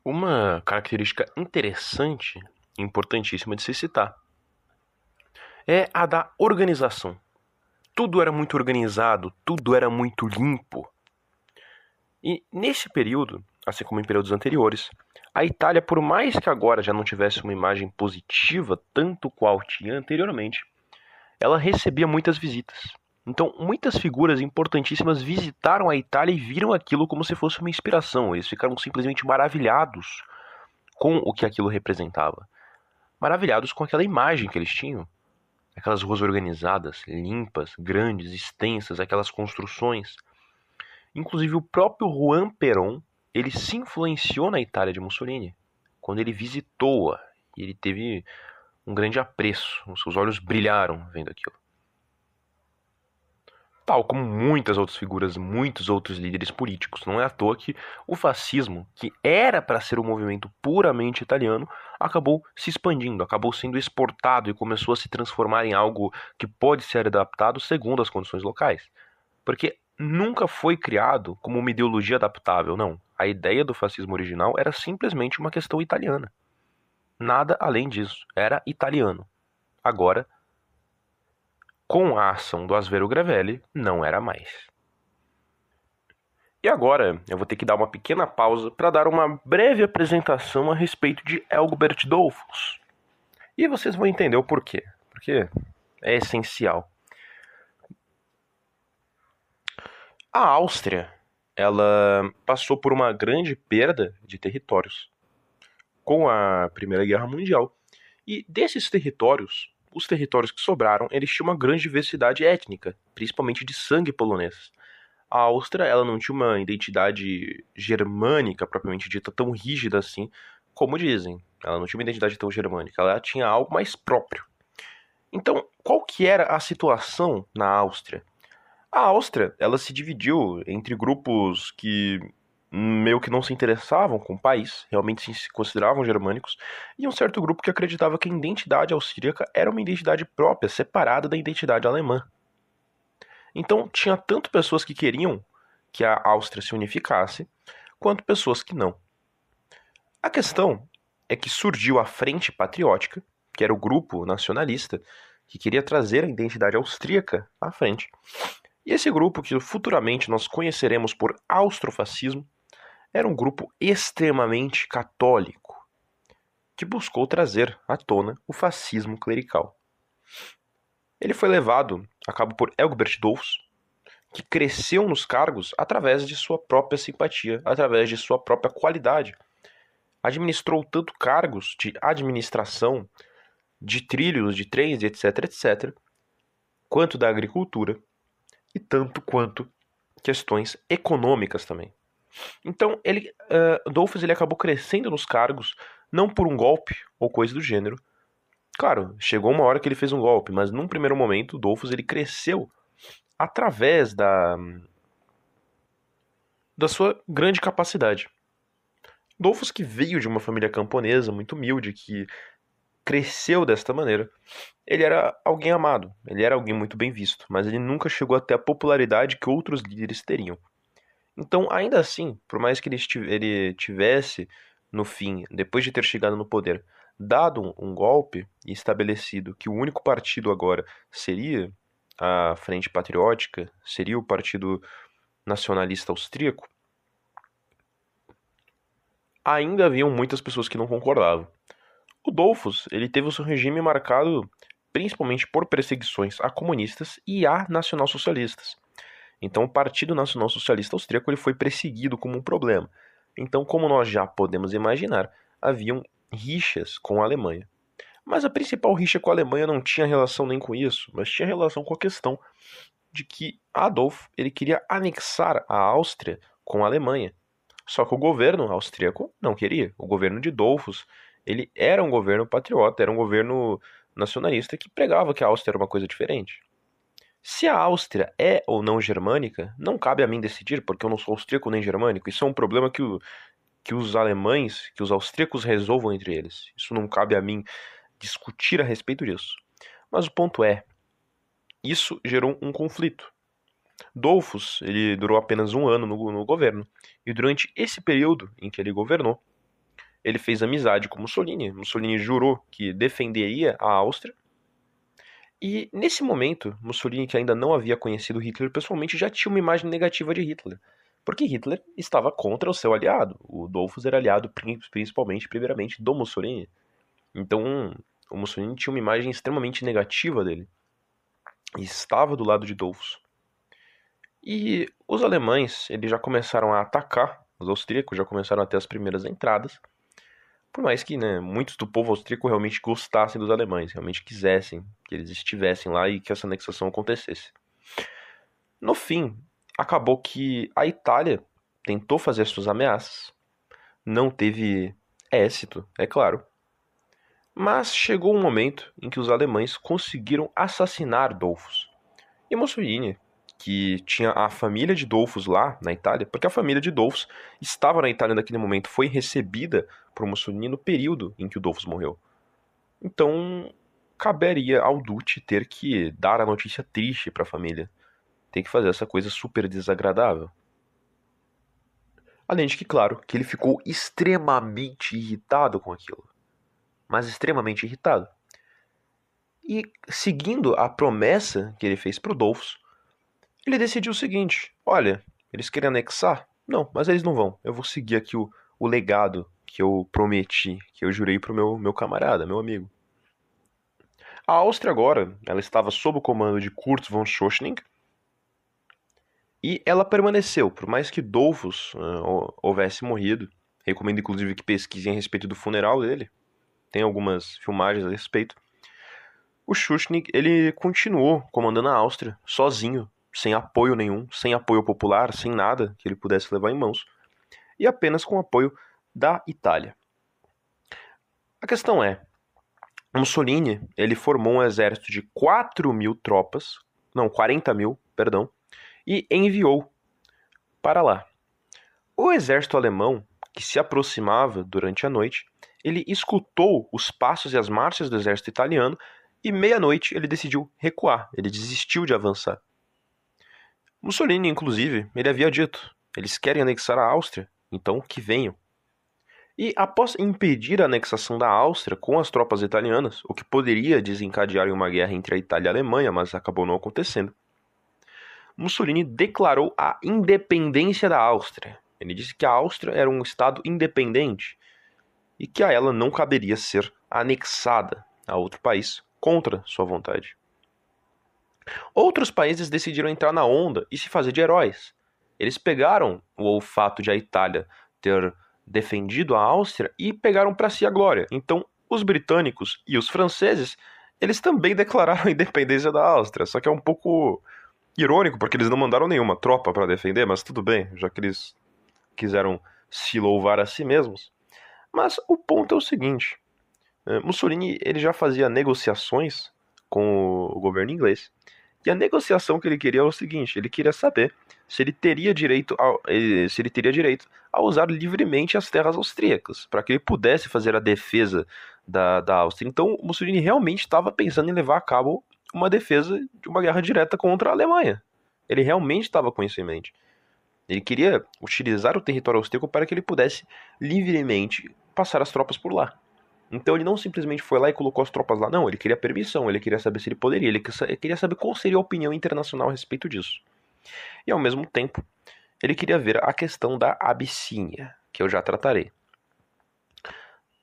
Uma característica interessante e importantíssima de se citar é a da organização. Tudo era muito organizado, tudo era muito limpo. E nesse período, assim como em períodos anteriores, a Itália, por mais que agora já não tivesse uma imagem positiva tanto qual tinha anteriormente, ela recebia muitas visitas. Então, muitas figuras importantíssimas visitaram a Itália e viram aquilo como se fosse uma inspiração. Eles ficaram simplesmente maravilhados com o que aquilo representava. Maravilhados com aquela imagem que eles tinham. Aquelas ruas organizadas, limpas, grandes, extensas, aquelas construções. Inclusive o próprio Juan Perón, ele se influenciou na Itália de Mussolini. Quando ele visitou-a, ele teve um grande apreço, os seus olhos brilharam vendo aquilo tal como muitas outras figuras, muitos outros líderes políticos. Não é à toa que o fascismo, que era para ser um movimento puramente italiano, acabou se expandindo, acabou sendo exportado e começou a se transformar em algo que pode ser adaptado segundo as condições locais. Porque nunca foi criado como uma ideologia adaptável, não. A ideia do fascismo original era simplesmente uma questão italiana. Nada além disso, era italiano. Agora com a ação do Asvero Gravelli, não era mais. E agora eu vou ter que dar uma pequena pausa para dar uma breve apresentação a respeito de Elgbert Dolphus. E vocês vão entender o porquê, porque é essencial. A Áustria, ela passou por uma grande perda de territórios com a Primeira Guerra Mundial. E desses territórios, os territórios que sobraram, eles tinham uma grande diversidade étnica, principalmente de sangue polonês. A Áustria, ela não tinha uma identidade germânica propriamente dita tão rígida assim, como dizem. Ela não tinha uma identidade tão germânica, ela tinha algo mais próprio. Então, qual que era a situação na Áustria? A Áustria, ela se dividiu entre grupos que meio que não se interessavam com o país, realmente se consideravam germânicos, e um certo grupo que acreditava que a identidade austríaca era uma identidade própria, separada da identidade alemã. Então, tinha tanto pessoas que queriam que a Áustria se unificasse, quanto pessoas que não. A questão é que surgiu a Frente Patriótica, que era o grupo nacionalista que queria trazer a identidade austríaca à frente. E esse grupo, que futuramente nós conheceremos por austrofascismo, era um grupo extremamente católico que buscou trazer à tona o fascismo clerical. Ele foi levado a cabo por Elgbert Dolfus, que cresceu nos cargos através de sua própria simpatia, através de sua própria qualidade. Administrou tanto cargos de administração, de trilhos, de trens, etc, etc, quanto da agricultura, e tanto quanto questões econômicas também. Então, ele, uh, Dolphus ele acabou crescendo nos cargos, não por um golpe ou coisa do gênero. Claro, chegou uma hora que ele fez um golpe, mas num primeiro momento, Dolphus ele cresceu através da da sua grande capacidade. Dolphus que veio de uma família camponesa muito humilde, que cresceu desta maneira, ele era alguém amado, ele era alguém muito bem visto, mas ele nunca chegou até a popularidade que outros líderes teriam. Então, ainda assim, por mais que ele tivesse, no fim, depois de ter chegado no poder, dado um golpe e estabelecido que o único partido agora seria a Frente Patriótica, seria o Partido Nacionalista Austríaco, ainda haviam muitas pessoas que não concordavam. O Dolfos, ele teve o seu regime marcado principalmente por perseguições a comunistas e a nacionalsocialistas. Então, o Partido Nacional Socialista Austríaco ele foi perseguido como um problema. Então, como nós já podemos imaginar, haviam rixas com a Alemanha. Mas a principal rixa com a Alemanha não tinha relação nem com isso, mas tinha relação com a questão de que Adolf ele queria anexar a Áustria com a Alemanha. Só que o governo austríaco não queria. O governo de Dolfos ele era um governo patriota, era um governo nacionalista que pregava que a Áustria era uma coisa diferente. Se a Áustria é ou não germânica, não cabe a mim decidir, porque eu não sou austríaco nem germânico. Isso é um problema que, o, que os alemães, que os austríacos resolvam entre eles. Isso não cabe a mim discutir a respeito disso. Mas o ponto é, isso gerou um conflito. Dolfus, ele durou apenas um ano no, no governo, e durante esse período em que ele governou, ele fez amizade com Mussolini. Mussolini jurou que defenderia a Áustria. E nesse momento, Mussolini, que ainda não havia conhecido Hitler pessoalmente, já tinha uma imagem negativa de Hitler. Porque Hitler estava contra o seu aliado. O Dolfus era aliado principalmente, primeiramente, do Mussolini. Então, o Mussolini tinha uma imagem extremamente negativa dele. E estava do lado de Dolfus. E os alemães, eles já começaram a atacar, os austríacos já começaram a ter as primeiras entradas. Por mais que né, muitos do povo austríaco realmente gostassem dos alemães, realmente quisessem que eles estivessem lá e que essa anexação acontecesse. No fim, acabou que a Itália tentou fazer suas ameaças, não teve êxito, é claro. Mas chegou um momento em que os alemães conseguiram assassinar Dolfos. E Mussolini, que tinha a família de Dolfos lá na Itália, porque a família de Dolfos estava na Itália naquele momento, foi recebida por Mussolini no período em que o Dolfos morreu. Então, caberia ao Duce ter que dar a notícia triste para a família. Tem que fazer essa coisa super desagradável. Além de que, claro, que ele ficou extremamente irritado com aquilo. Mas extremamente irritado. E seguindo a promessa que ele fez para o Dolfos, ele decidiu o seguinte: olha, eles querem anexar? Não, mas eles não vão. Eu vou seguir aqui o, o legado que eu prometi, que eu jurei pro meu, meu camarada, meu amigo. A Áustria agora, ela estava sob o comando de Kurz von Schoschning, e ela permaneceu, por mais que Dolfus uh, houvesse morrido. Recomendo inclusive que pesquisem a respeito do funeral dele. Tem algumas filmagens a respeito. O Schuschnigg, ele continuou comandando a Áustria sozinho, sem apoio nenhum, sem apoio popular, sem nada que ele pudesse levar em mãos, e apenas com apoio da Itália. A questão é, Mussolini ele formou um exército de 4 mil tropas, não, 40 mil, perdão, e enviou para lá. O exército alemão, que se aproximava durante a noite, ele escutou os passos e as marchas do exército italiano e meia-noite ele decidiu recuar, ele desistiu de avançar. Mussolini, inclusive, ele havia dito: eles querem anexar a Áustria, então que venham. E após impedir a anexação da Áustria com as tropas italianas, o que poderia desencadear uma guerra entre a Itália e a Alemanha, mas acabou não acontecendo, Mussolini declarou a independência da Áustria. Ele disse que a Áustria era um estado independente e que a ela não caberia ser anexada a outro país, contra sua vontade. Outros países decidiram entrar na onda e se fazer de heróis. Eles pegaram o fato de a Itália ter defendido a Áustria e pegaram para si a glória. Então, os britânicos e os franceses, eles também declararam a independência da Áustria, só que é um pouco irônico porque eles não mandaram nenhuma tropa para defender, mas tudo bem, já que eles quiseram se louvar a si mesmos. Mas o ponto é o seguinte: eh, Mussolini ele já fazia negociações com o governo inglês e a negociação que ele queria é o seguinte: ele queria saber se ele teria direito a, se ele teria direito a usar livremente as terras austríacas, para que ele pudesse fazer a defesa da, da Áustria. Então, Mussolini realmente estava pensando em levar a cabo uma defesa de uma guerra direta contra a Alemanha. Ele realmente estava com isso em mente. Ele queria utilizar o território austríaco para que ele pudesse livremente passar as tropas por lá. Então ele não simplesmente foi lá e colocou as tropas lá, não, ele queria permissão, ele queria saber se ele poderia, ele queria saber qual seria a opinião internacional a respeito disso. E ao mesmo tempo, ele queria ver a questão da Abissínia, que eu já tratarei.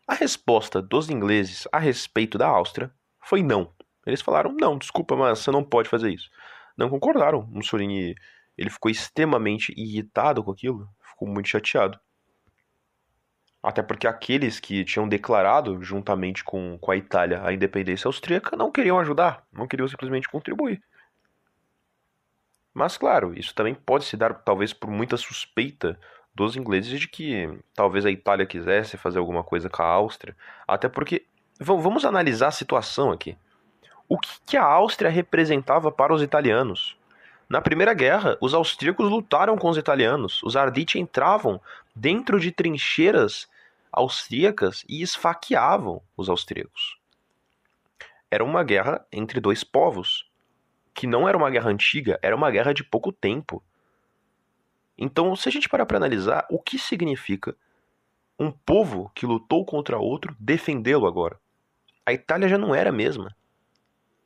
A resposta dos ingleses a respeito da Áustria foi não. Eles falaram: "Não, desculpa, mas você não pode fazer isso". Não concordaram. Mussolini, ele ficou extremamente irritado com aquilo, ficou muito chateado. Até porque aqueles que tinham declarado, juntamente com, com a Itália, a independência austríaca, não queriam ajudar, não queriam simplesmente contribuir. Mas, claro, isso também pode se dar, talvez, por muita suspeita dos ingleses de que talvez a Itália quisesse fazer alguma coisa com a Áustria. Até porque, vamos analisar a situação aqui. O que, que a Áustria representava para os italianos? Na Primeira Guerra, os austríacos lutaram com os italianos. Os Arditi entravam dentro de trincheiras austríacas e esfaqueavam os austríacos. Era uma guerra entre dois povos, que não era uma guerra antiga, era uma guerra de pouco tempo. Então, se a gente parar para analisar, o que significa um povo que lutou contra outro defendê-lo agora? A Itália já não era a mesma.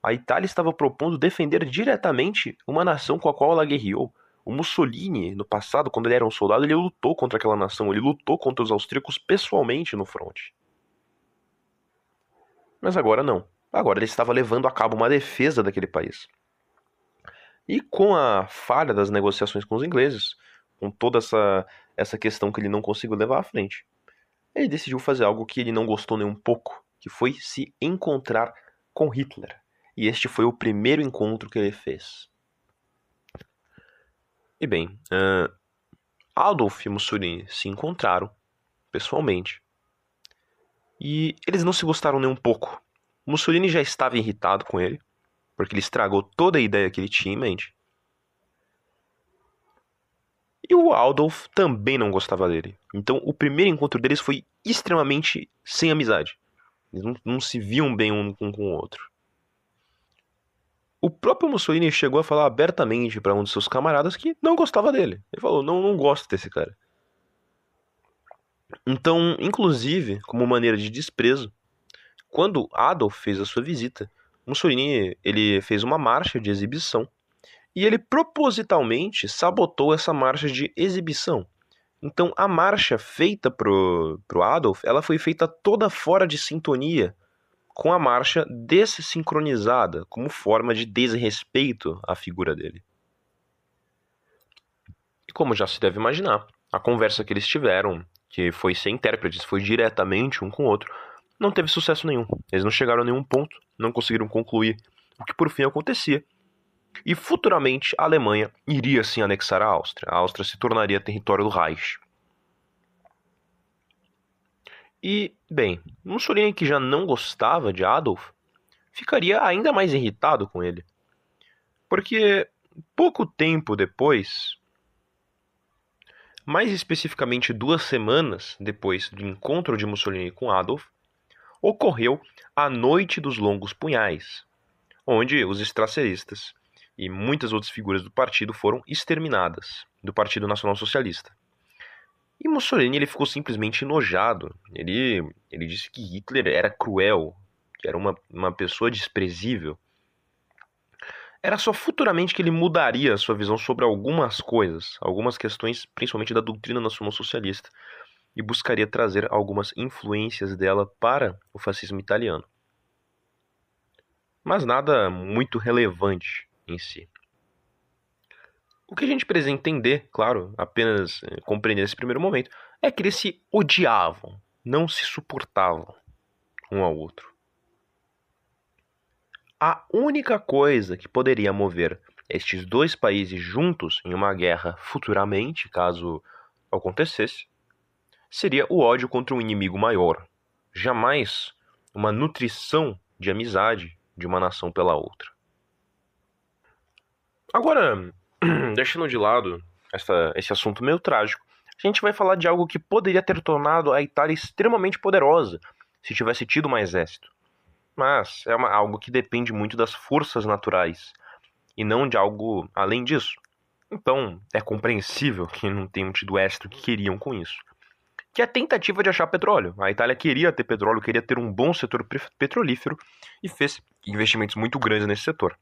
A Itália estava propondo defender diretamente uma nação com a qual ela guerreou. O Mussolini, no passado, quando ele era um soldado, ele lutou contra aquela nação, ele lutou contra os austríacos pessoalmente no fronte. Mas agora não. Agora ele estava levando a cabo uma defesa daquele país. E com a falha das negociações com os ingleses, com toda essa, essa questão que ele não conseguiu levar à frente, ele decidiu fazer algo que ele não gostou nem um pouco, que foi se encontrar com Hitler. E este foi o primeiro encontro que ele fez. E bem, uh, Adolf e Mussolini se encontraram pessoalmente. E eles não se gostaram nem um pouco. Mussolini já estava irritado com ele, porque ele estragou toda a ideia que ele tinha em mente. E o Adolf também não gostava dele. Então o primeiro encontro deles foi extremamente sem amizade. Eles não, não se viam bem um com o outro. O próprio Mussolini chegou a falar abertamente para um de seus camaradas que não gostava dele. Ele falou: não, não gosto desse cara. Então, inclusive, como maneira de desprezo, quando Adolf fez a sua visita, Mussolini ele fez uma marcha de exibição e ele propositalmente sabotou essa marcha de exibição. Então, a marcha feita pro, pro Adolf, ela foi feita toda fora de sintonia com a marcha desincronizada, como forma de desrespeito à figura dele. E como já se deve imaginar, a conversa que eles tiveram, que foi sem intérpretes, foi diretamente um com o outro, não teve sucesso nenhum. Eles não chegaram a nenhum ponto, não conseguiram concluir o que por fim acontecia. E futuramente a Alemanha iria sim anexar a Áustria. A Áustria se tornaria território do Reich. E, bem, Mussolini, que já não gostava de Adolf, ficaria ainda mais irritado com ele. Porque pouco tempo depois, mais especificamente duas semanas depois do encontro de Mussolini com Adolf, ocorreu a Noite dos Longos Punhais, onde os estraceristas e muitas outras figuras do partido foram exterminadas do Partido Nacional Socialista. E Mussolini ele ficou simplesmente enojado. Ele, ele disse que Hitler era cruel, que era uma, uma pessoa desprezível. Era só futuramente que ele mudaria a sua visão sobre algumas coisas, algumas questões, principalmente da doutrina nacional socialista, e buscaria trazer algumas influências dela para o fascismo italiano. mas nada muito relevante em si. O que a gente precisa entender, claro, apenas eh, compreender nesse primeiro momento, é que eles se odiavam, não se suportavam um ao outro. A única coisa que poderia mover estes dois países juntos em uma guerra futuramente, caso acontecesse, seria o ódio contra um inimigo maior. Jamais uma nutrição de amizade de uma nação pela outra. Agora, deixando de lado essa, esse assunto meio trágico, a gente vai falar de algo que poderia ter tornado a Itália extremamente poderosa se tivesse tido mais exército. Mas é uma, algo que depende muito das forças naturais e não de algo além disso. Então, é compreensível que não tenham tido êxito que queriam com isso. Que é a tentativa de achar petróleo. A Itália queria ter petróleo, queria ter um bom setor petrolífero e fez investimentos muito grandes nesse setor.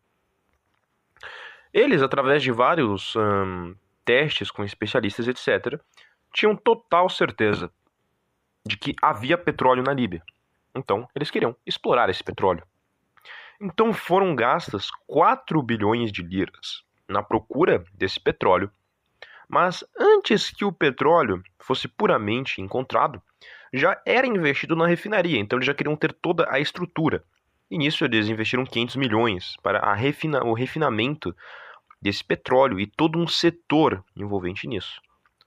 Eles, através de vários hum, testes com especialistas, etc., tinham total certeza de que havia petróleo na Líbia. Então, eles queriam explorar esse petróleo. Então foram gastas 4 bilhões de liras na procura desse petróleo. Mas antes que o petróleo fosse puramente encontrado, já era investido na refinaria, então eles já queriam ter toda a estrutura. E nisso eles investiram 500 milhões para refina o refinamento desse petróleo e todo um setor envolvente nisso.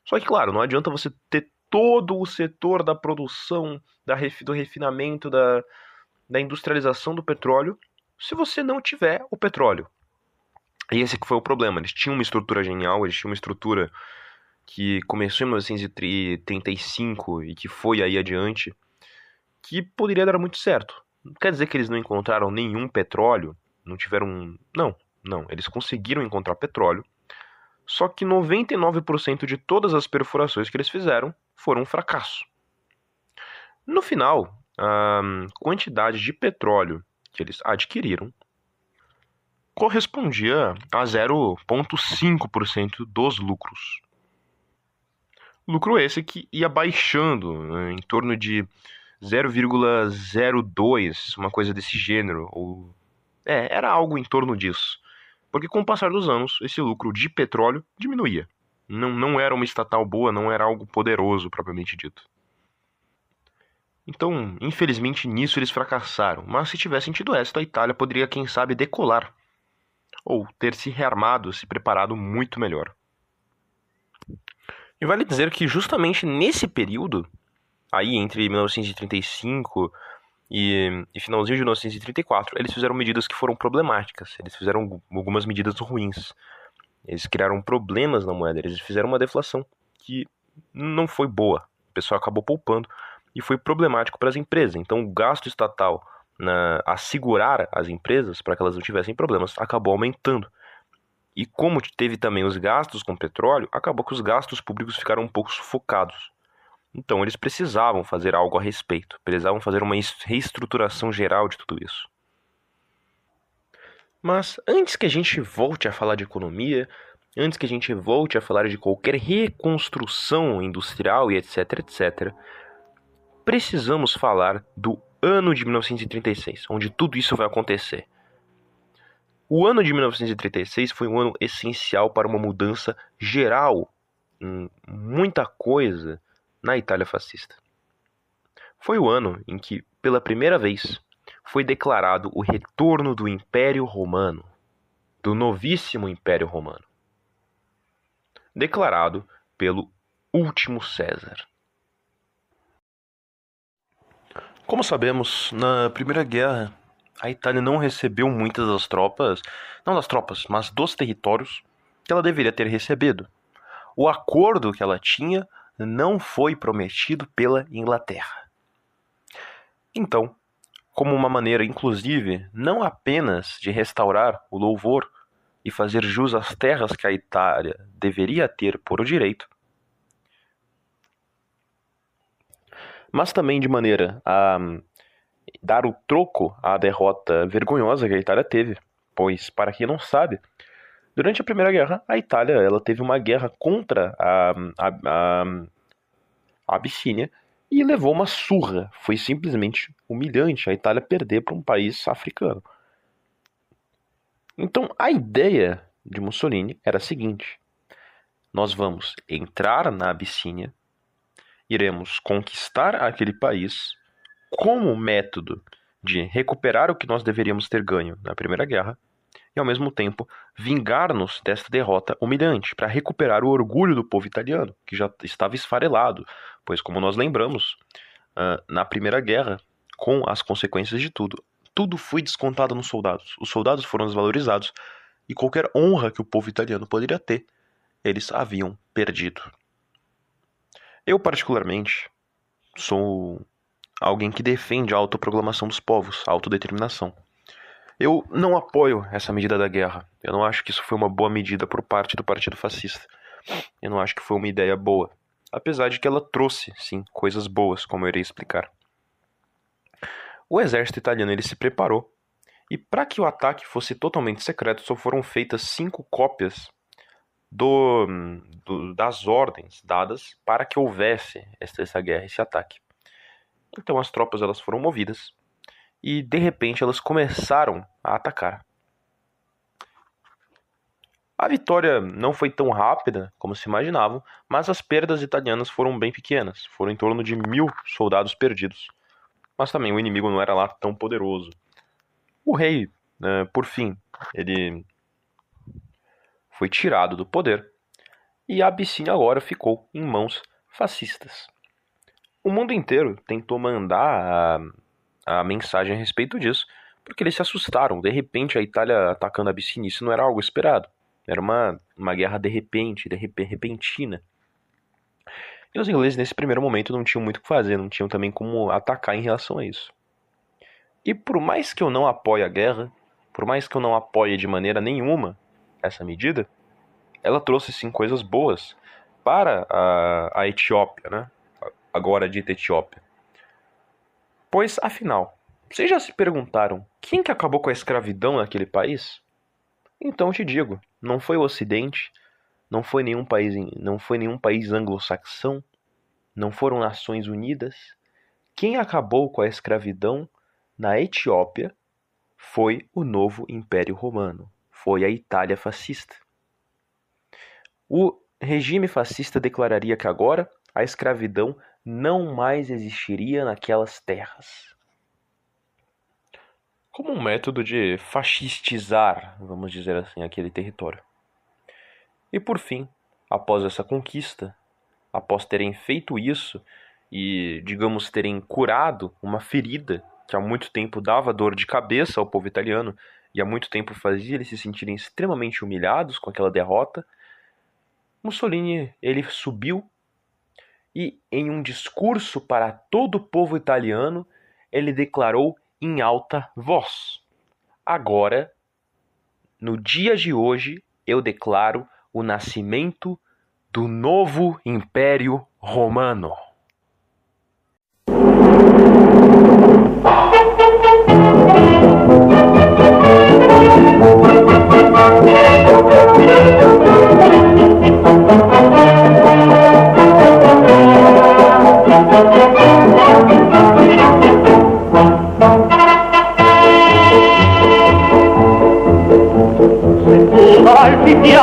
Só que, claro, não adianta você ter todo o setor da produção, da do refinamento, da, da industrialização do petróleo se você não tiver o petróleo. E esse que foi o problema. Eles tinham uma estrutura genial, eles tinham uma estrutura que começou em 1935 e que foi aí adiante, que poderia dar muito certo. Não quer dizer que eles não encontraram nenhum petróleo, não tiveram. Não, não. Eles conseguiram encontrar petróleo, só que 99% de todas as perfurações que eles fizeram foram um fracasso. No final, a quantidade de petróleo que eles adquiriram correspondia a 0,5% dos lucros. Lucro esse que ia baixando né, em torno de 0,02, uma coisa desse gênero, ou é, era algo em torno disso. Porque com o passar dos anos, esse lucro de petróleo diminuía. Não, não era uma estatal boa, não era algo poderoso propriamente dito. Então, infelizmente nisso eles fracassaram, mas se tivessem tido esta, a Itália poderia, quem sabe, decolar. Ou ter se rearmado, se preparado muito melhor. E vale dizer que justamente nesse período, aí entre 1935 e, e finalzinho de 1934, eles fizeram medidas que foram problemáticas. Eles fizeram algumas medidas ruins. Eles criaram problemas na moeda, eles fizeram uma deflação que não foi boa. O pessoal acabou poupando e foi problemático para as empresas. Então, o gasto estatal na assegurar as empresas para que elas não tivessem problemas acabou aumentando. E como teve também os gastos com petróleo, acabou que os gastos públicos ficaram um pouco sufocados. Então, eles precisavam fazer algo a respeito, precisavam fazer uma reestruturação geral de tudo isso. Mas antes que a gente volte a falar de economia, antes que a gente volte a falar de qualquer reconstrução industrial e etc, etc, precisamos falar do ano de 1936, onde tudo isso vai acontecer. O ano de 1936 foi um ano essencial para uma mudança geral em muita coisa na Itália fascista. Foi o ano em que, pela primeira vez, foi declarado o retorno do Império Romano, do novíssimo Império Romano, declarado pelo último César. Como sabemos, na Primeira Guerra, a Itália não recebeu muitas das tropas, não das tropas, mas dos territórios que ela deveria ter recebido. O acordo que ela tinha não foi prometido pela Inglaterra. Então, como uma maneira, inclusive, não apenas de restaurar o louvor e fazer jus às terras que a Itália deveria ter por direito, mas também de maneira a dar o troco à derrota vergonhosa que a Itália teve, pois, para quem não sabe, durante a Primeira Guerra, a Itália ela teve uma guerra contra a, a, a, a Abissínia e levou uma surra. Foi simplesmente humilhante a Itália perder para um país africano. Então a ideia de Mussolini era a seguinte: nós vamos entrar na Abissínia, iremos conquistar aquele país como método de recuperar o que nós deveríamos ter ganho na Primeira Guerra ao mesmo tempo, vingar-nos desta derrota humilhante, para recuperar o orgulho do povo italiano, que já estava esfarelado, pois, como nós lembramos, uh, na Primeira Guerra, com as consequências de tudo, tudo foi descontado nos soldados. Os soldados foram desvalorizados e qualquer honra que o povo italiano poderia ter, eles haviam perdido. Eu, particularmente, sou alguém que defende a autoproclamação dos povos, a autodeterminação. Eu não apoio essa medida da guerra. Eu não acho que isso foi uma boa medida por parte do Partido Fascista. Eu não acho que foi uma ideia boa. Apesar de que ela trouxe, sim, coisas boas, como eu irei explicar. O exército italiano ele se preparou, e para que o ataque fosse totalmente secreto, só foram feitas cinco cópias do, do, das ordens dadas para que houvesse essa, guerra, esse ataque. Então as tropas elas foram movidas e de repente elas começaram a atacar. A vitória não foi tão rápida como se imaginavam, mas as perdas italianas foram bem pequenas, foram em torno de mil soldados perdidos. Mas também o inimigo não era lá tão poderoso. O rei, né, por fim, ele foi tirado do poder e a Abissínia agora ficou em mãos fascistas. O mundo inteiro tentou mandar a, a mensagem a respeito disso, porque eles se assustaram. De repente, a Itália atacando a Abissínia, isso não era algo esperado. Era uma, uma guerra de repente, de repentina. E os ingleses, nesse primeiro momento, não tinham muito o que fazer, não tinham também como atacar em relação a isso. E por mais que eu não apoie a guerra, por mais que eu não apoie de maneira nenhuma essa medida, ela trouxe sim coisas boas para a, a Etiópia, né? agora dita Etiópia. Pois, afinal, vocês já se perguntaram quem que acabou com a escravidão naquele país? Então te digo, não foi o Ocidente, não foi nenhum país, não foi nenhum país anglo-saxão, não foram Nações Unidas. Quem acabou com a escravidão na Etiópia foi o novo Império Romano, foi a Itália fascista. O regime fascista declararia que agora a escravidão não mais existiria naquelas terras. Como um método de fascistizar, vamos dizer assim, aquele território. E por fim, após essa conquista, após terem feito isso e, digamos, terem curado uma ferida que há muito tempo dava dor de cabeça ao povo italiano e há muito tempo fazia eles se sentirem extremamente humilhados com aquela derrota, Mussolini ele subiu e, em um discurso para todo o povo italiano, ele declarou em alta voz: Agora, no dia de hoje, eu declaro o nascimento do novo Império Romano.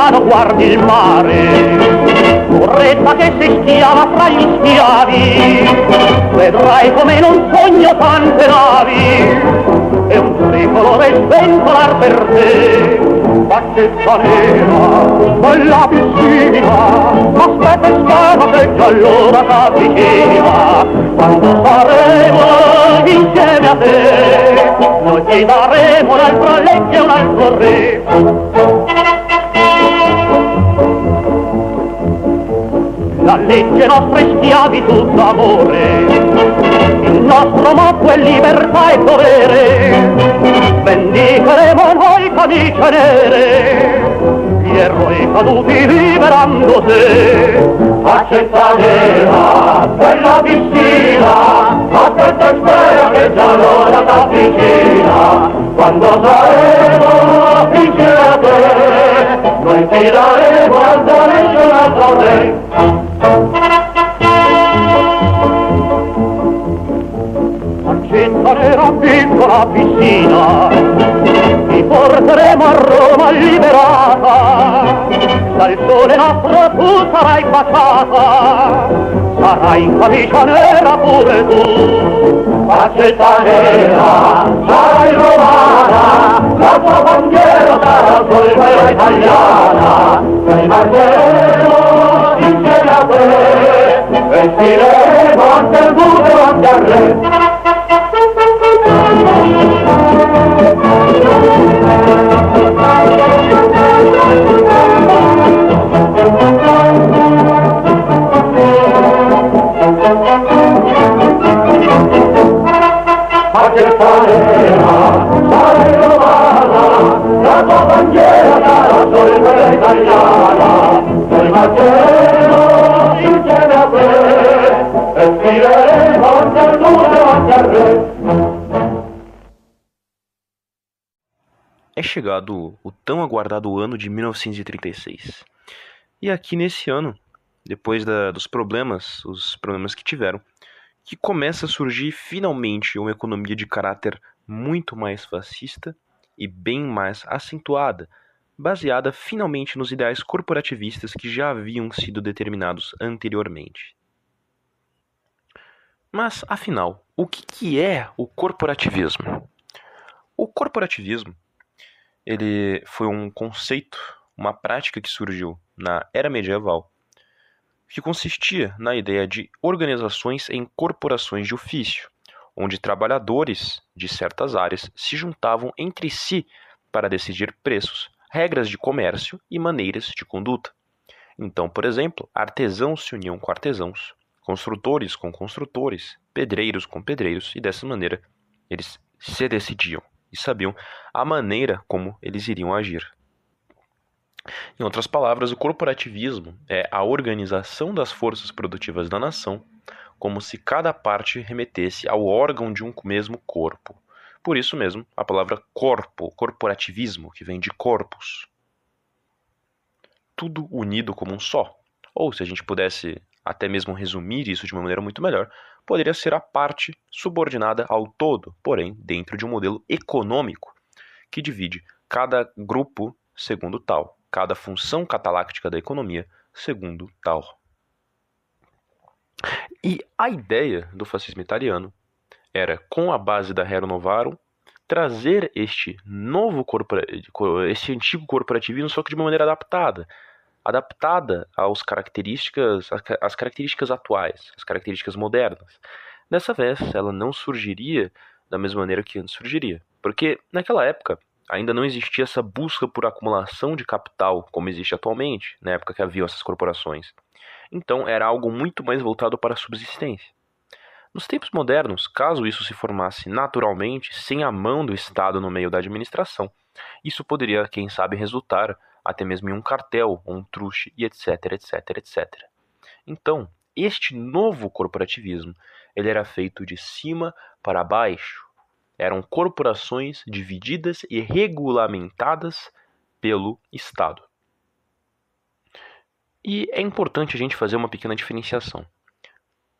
Piano guardi il mare, Corretta che si schiava fra gli schiavi, vedrai come in un sogno tante navi, e un tricolore sventolar per te. Baccetta nera, bella piscina, aspetta e spera che già allora t'avvicina, quando saremo insieme a te, noi ti daremo un altro legge un altro re. Legge nostra è schiavitù d'amore, il nostro motto è libertà e dovere, vendicheremo noi camicie nere, gli eroi caduti liberando te. Accetta nera, quella piscina, aspetta e spera che già l'ora t'avvicina, quando saremo insieme a te, noi ti daremo a dare un altro te. Concetta nera piccola piscina, ti porteremo a Roma liberata, dal sole nostro tu sarai baciata, sarai in camicia nera pure tu. Facetta nera, sarai romana, la bandera, soy buena italiana, soy bandero y se la ve, vestiré más el duro É chegado o tão aguardado ano de 1936. E aqui nesse ano, depois da, dos problemas, os problemas que tiveram, que começa a surgir finalmente uma economia de caráter muito mais fascista e bem mais acentuada, baseada finalmente nos ideais corporativistas que já haviam sido determinados anteriormente. Mas, afinal, o que é o corporativismo? O corporativismo ele foi um conceito, uma prática que surgiu na era medieval, que consistia na ideia de organizações em corporações de ofício, onde trabalhadores de certas áreas se juntavam entre si para decidir preços, regras de comércio e maneiras de conduta. Então, por exemplo, artesãos se uniam com artesãos, construtores com construtores, pedreiros com pedreiros, e dessa maneira eles se decidiam e sabiam a maneira como eles iriam agir. Em outras palavras, o corporativismo é a organização das forças produtivas da nação como se cada parte remetesse ao órgão de um mesmo corpo. Por isso mesmo, a palavra corpo, corporativismo, que vem de corpus. Tudo unido como um só. Ou, se a gente pudesse até mesmo resumir isso de uma maneira muito melhor, poderia ser a parte subordinada ao todo, porém dentro de um modelo econômico que divide cada grupo segundo tal, cada função cataláctica da economia segundo tal. E a ideia do fascismo italiano era, com a base da Rerum Novarum, trazer este novo este antigo corporativismo só que de uma maneira adaptada, adaptada às características às características atuais, às características modernas. Dessa vez, ela não surgiria da mesma maneira que antes surgiria, porque naquela época ainda não existia essa busca por acumulação de capital como existe atualmente, na época que haviam essas corporações. Então era algo muito mais voltado para a subsistência. Nos tempos modernos, caso isso se formasse naturalmente, sem a mão do Estado no meio da administração, isso poderia, quem sabe, resultar até mesmo em um cartel, um truste e etc, etc, etc. Então, este novo corporativismo, ele era feito de cima para baixo. Eram corporações divididas e regulamentadas pelo Estado. E é importante a gente fazer uma pequena diferenciação.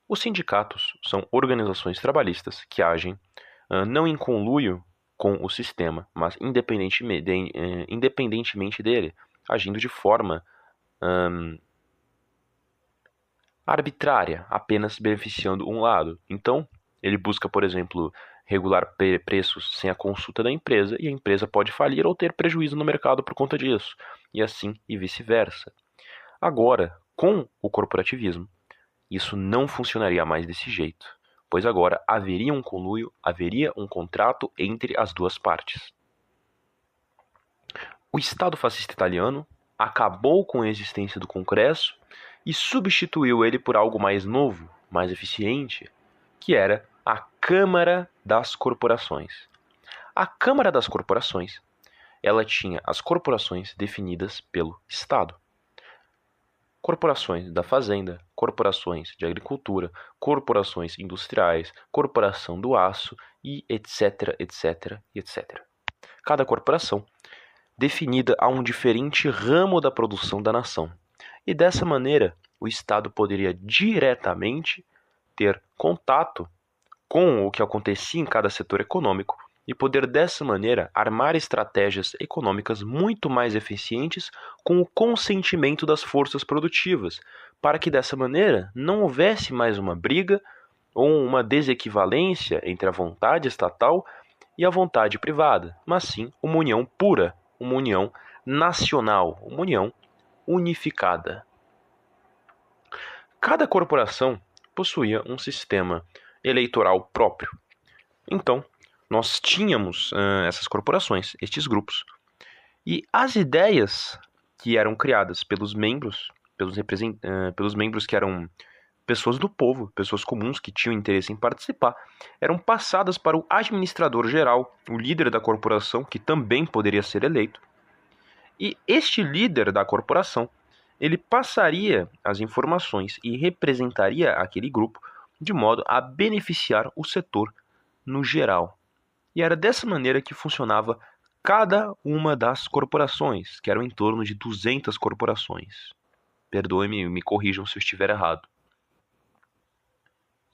Os sindicatos são organizações trabalhistas que agem uh, não em conluio com o sistema, mas independentemente, de, uh, independentemente dele, agindo de forma arbitrária, apenas beneficiando um lado. Então, ele busca, por exemplo, regular preços sem a consulta da empresa e a empresa pode falir ou ter prejuízo no mercado por conta disso, e assim e vice-versa. Agora, com o corporativismo, isso não funcionaria mais desse jeito, pois agora haveria um conluio, haveria um contrato entre as duas partes. O Estado fascista italiano acabou com a existência do Congresso e substituiu ele por algo mais novo, mais eficiente, que era a Câmara das Corporações. A Câmara das Corporações, ela tinha as corporações definidas pelo Estado corporações da fazenda, corporações de agricultura, corporações industriais, corporação do aço e etc, etc, etc. Cada corporação definida a um diferente ramo da produção da nação. E dessa maneira, o Estado poderia diretamente ter contato com o que acontecia em cada setor econômico e poder dessa maneira armar estratégias econômicas muito mais eficientes com o consentimento das forças produtivas, para que dessa maneira não houvesse mais uma briga ou uma desequivalência entre a vontade estatal e a vontade privada, mas sim uma união pura, uma união nacional, uma união unificada. Cada corporação possuía um sistema eleitoral próprio. Então, nós tínhamos uh, essas corporações, estes grupos. E as ideias que eram criadas pelos membros, pelos, uh, pelos membros que eram pessoas do povo, pessoas comuns que tinham interesse em participar, eram passadas para o administrador geral, o líder da corporação, que também poderia ser eleito. E este líder da corporação, ele passaria as informações e representaria aquele grupo de modo a beneficiar o setor no geral. E era dessa maneira que funcionava cada uma das corporações, que eram em torno de 200 corporações. Perdoe-me, me corrijam se eu estiver errado.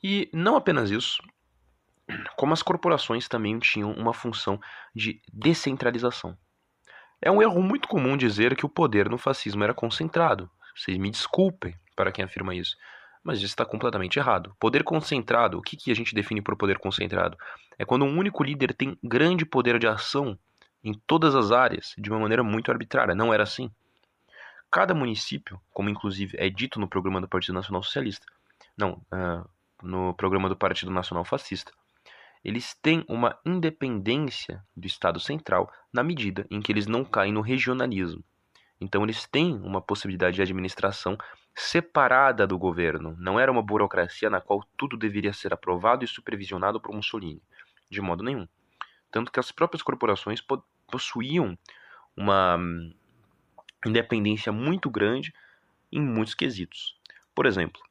E não apenas isso, como as corporações também tinham uma função de descentralização. É um erro muito comum dizer que o poder no fascismo era concentrado. Vocês me desculpem para quem afirma isso, mas isso está completamente errado. Poder concentrado, o que, que a gente define por poder concentrado? É quando um único líder tem grande poder de ação em todas as áreas, de uma maneira muito arbitrária. Não era assim. Cada município, como inclusive é dito no programa do Partido Nacional Socialista, não, uh, no programa do Partido Nacional Fascista, eles têm uma independência do Estado central na medida em que eles não caem no regionalismo. Então eles têm uma possibilidade de administração separada do governo. Não era uma burocracia na qual tudo deveria ser aprovado e supervisionado por Mussolini, de modo nenhum. Tanto que as próprias corporações possuíam uma hum, independência muito grande em muitos quesitos. Por exemplo,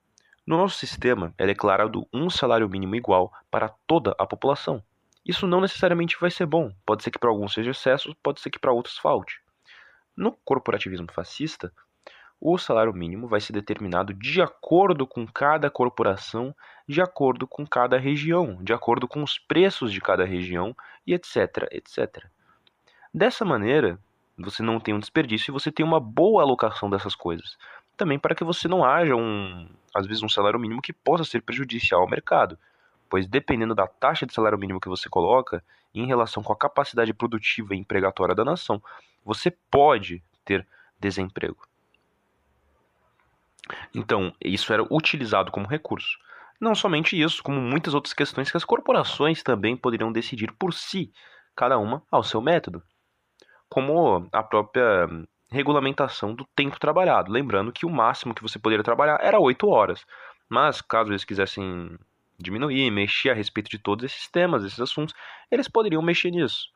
no nosso sistema é declarado um salário mínimo igual para toda a população. Isso não necessariamente vai ser bom. Pode ser que para alguns seja excesso, pode ser que para outros falte. No corporativismo fascista, o salário mínimo vai ser determinado de acordo com cada corporação, de acordo com cada região, de acordo com os preços de cada região e etc, etc. Dessa maneira, você não tem um desperdício e você tem uma boa alocação dessas coisas também para que você não haja um, às vezes, um salário mínimo que possa ser prejudicial ao mercado, pois dependendo da taxa de salário mínimo que você coloca, em relação com a capacidade produtiva e empregatória da nação, você pode ter desemprego. Então, isso era utilizado como recurso. Não somente isso, como muitas outras questões que as corporações também poderiam decidir por si, cada uma ao seu método. Como a própria regulamentação do tempo trabalhado. Lembrando que o máximo que você poderia trabalhar era 8 horas. Mas, caso eles quisessem diminuir, mexer a respeito de todos esses temas, esses assuntos, eles poderiam mexer nisso.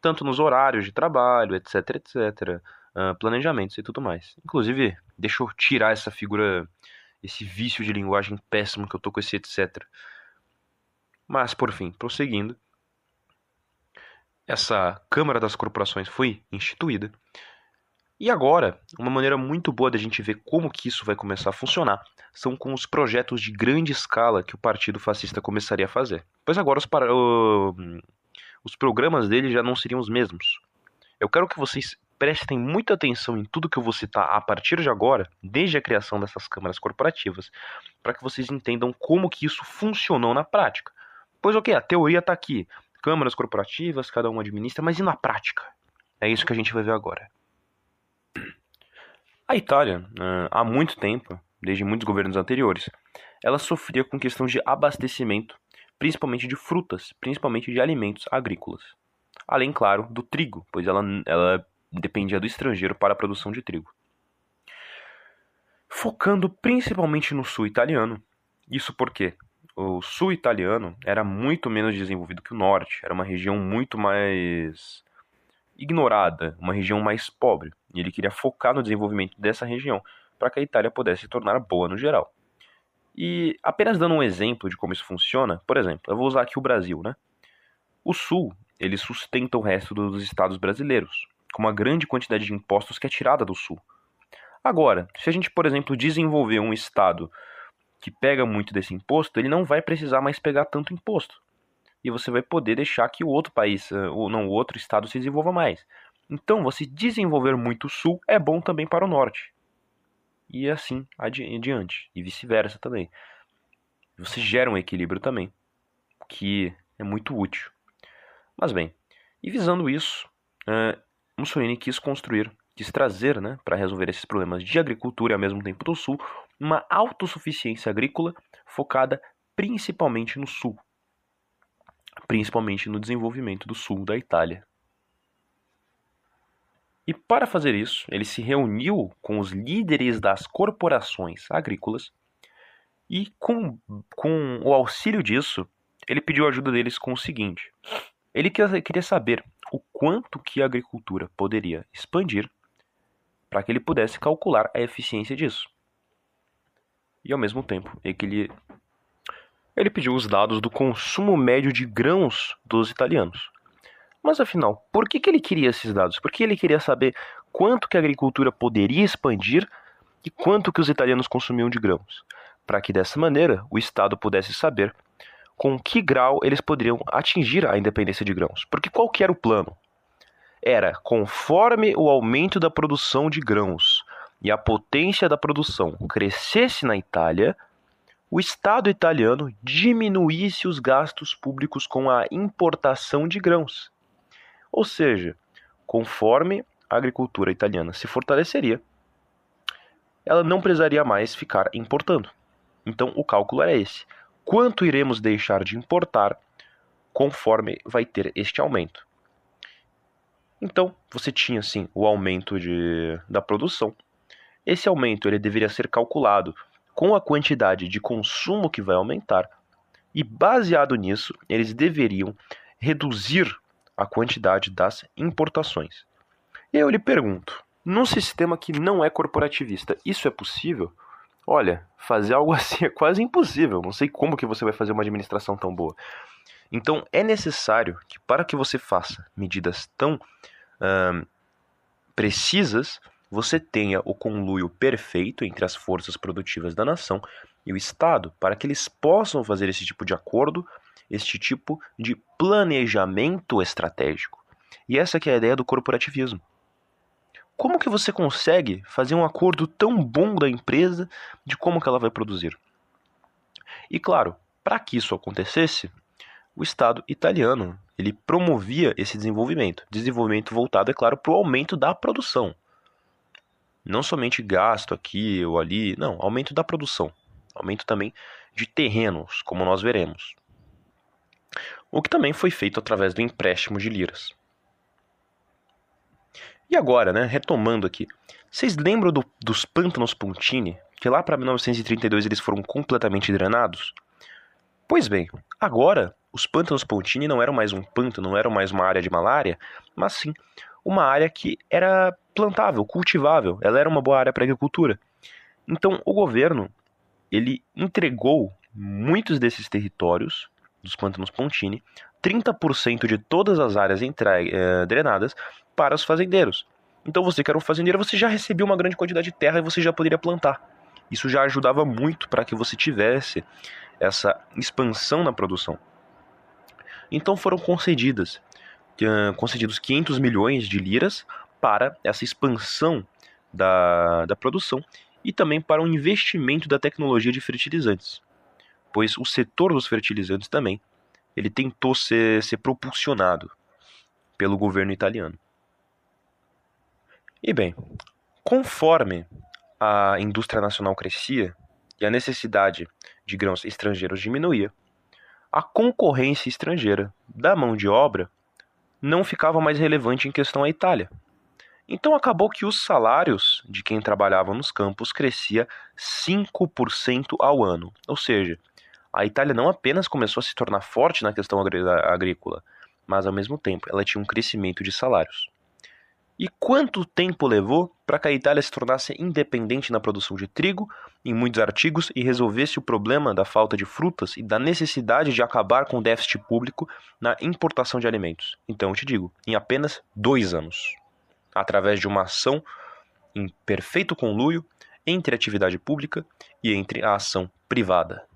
Tanto nos horários de trabalho, etc, etc. Uh, planejamentos e tudo mais. Inclusive, deixa eu tirar essa figura, esse vício de linguagem péssimo que eu tô com esse etc. Mas, por fim, prosseguindo, essa Câmara das Corporações foi instituída e agora, uma maneira muito boa da gente ver como que isso vai começar a funcionar são com os projetos de grande escala que o Partido Fascista começaria a fazer. Pois agora os, para... os programas dele já não seriam os mesmos. Eu quero que vocês prestem muita atenção em tudo que eu vou citar a partir de agora, desde a criação dessas câmaras corporativas, para que vocês entendam como que isso funcionou na prática. Pois ok, a teoria está aqui, câmaras corporativas, cada uma administra, mas e na prática? É isso que a gente vai ver agora. A Itália, há muito tempo, desde muitos governos anteriores, ela sofria com questão de abastecimento, principalmente de frutas, principalmente de alimentos agrícolas. Além, claro, do trigo, pois ela, ela dependia do estrangeiro para a produção de trigo. Focando principalmente no sul italiano, isso porque o sul italiano era muito menos desenvolvido que o norte, era uma região muito mais ignorada, uma região mais pobre, e ele queria focar no desenvolvimento dessa região para que a Itália pudesse se tornar boa no geral. E apenas dando um exemplo de como isso funciona, por exemplo, eu vou usar aqui o Brasil, né? O Sul, ele sustenta o resto dos estados brasileiros, com uma grande quantidade de impostos que é tirada do Sul. Agora, se a gente, por exemplo, desenvolver um estado que pega muito desse imposto, ele não vai precisar mais pegar tanto imposto. e você vai poder deixar que o outro país, eh, ou não, o outro estado se desenvolva mais. Então, você desenvolver muito o sul é bom também para o norte. E assim adiante, e vice-versa também. Você gera um equilíbrio também, que é muito útil. Mas bem, e visando isso, uh, Mussolini quis construir, quis trazer, né, para resolver esses problemas de agricultura e ao mesmo tempo do sul, uma autossuficiência agrícola focada principalmente no sul, principalmente no desenvolvimento do sul da Itália. E para fazer isso, ele se reuniu com os líderes das corporações agrícolas e, com, com o auxílio disso, ele pediu ajuda deles com o seguinte: ele queria saber o quanto que a agricultura poderia expandir para que ele pudesse calcular a eficiência disso. E ao mesmo tempo, ele, ele pediu os dados do consumo médio de grãos dos italianos. Mas afinal, por que, que ele queria esses dados? Porque ele queria saber quanto que a agricultura poderia expandir e quanto que os italianos consumiam de grãos, para que dessa maneira o Estado pudesse saber com que grau eles poderiam atingir a independência de grãos. Porque qual que era o plano? Era conforme o aumento da produção de grãos e a potência da produção crescesse na Itália, o Estado italiano diminuísse os gastos públicos com a importação de grãos. Ou seja, conforme a agricultura italiana se fortaleceria, ela não precisaria mais ficar importando. Então o cálculo era esse quanto iremos deixar de importar conforme vai ter este aumento. Então, você tinha sim o aumento de, da produção. Esse aumento ele deveria ser calculado com a quantidade de consumo que vai aumentar, e baseado nisso, eles deveriam reduzir a quantidade das importações. Eu lhe pergunto: num sistema que não é corporativista, isso é possível? Olha, fazer algo assim é quase impossível. Não sei como que você vai fazer uma administração tão boa. Então é necessário que para que você faça medidas tão precisas, você tenha o conluio perfeito entre as forças produtivas da nação e o Estado, para que eles possam fazer esse tipo de acordo, este tipo de planejamento estratégico. E essa que é a ideia do corporativismo. Como que você consegue fazer um acordo tão bom da empresa de como que ela vai produzir? E claro, para que isso acontecesse, o Estado italiano ele promovia esse desenvolvimento, desenvolvimento voltado, é claro, para o aumento da produção. Não somente gasto aqui ou ali, não, aumento da produção, aumento também de terrenos, como nós veremos. O que também foi feito através do empréstimo de liras. E agora, né, retomando aqui, vocês lembram do, dos pântanos Pontini, que lá para 1932 eles foram completamente drenados? Pois bem, agora os pântanos Pontini não eram mais um pântano, não eram mais uma área de malária, mas sim uma área que era plantável, cultivável, ela era uma boa área para agricultura. Então o governo ele entregou muitos desses territórios dos pântanos Pontini, 30% de todas as áreas eh, drenadas para os fazendeiros. Então você que era um fazendeiro, você já recebia uma grande quantidade de terra e você já poderia plantar. Isso já ajudava muito para que você tivesse essa expansão na produção. Então foram concedidas concedidos 500 milhões de liras para essa expansão da, da produção e também para o investimento da tecnologia de fertilizantes, pois o setor dos fertilizantes também ele tentou ser, ser propulsionado pelo governo italiano. E bem, conforme a indústria nacional crescia e a necessidade de grãos estrangeiros diminuía, a concorrência estrangeira da mão de obra não ficava mais relevante em questão à Itália. Então acabou que os salários de quem trabalhava nos campos crescia 5% ao ano. Ou seja, a Itália não apenas começou a se tornar forte na questão agrícola, mas ao mesmo tempo ela tinha um crescimento de salários. E quanto tempo levou para que a Itália se tornasse independente na produção de trigo, em muitos artigos, e resolvesse o problema da falta de frutas e da necessidade de acabar com o déficit público na importação de alimentos? Então eu te digo, em apenas dois anos, através de uma ação em perfeito conluio entre a atividade pública e entre a ação privada.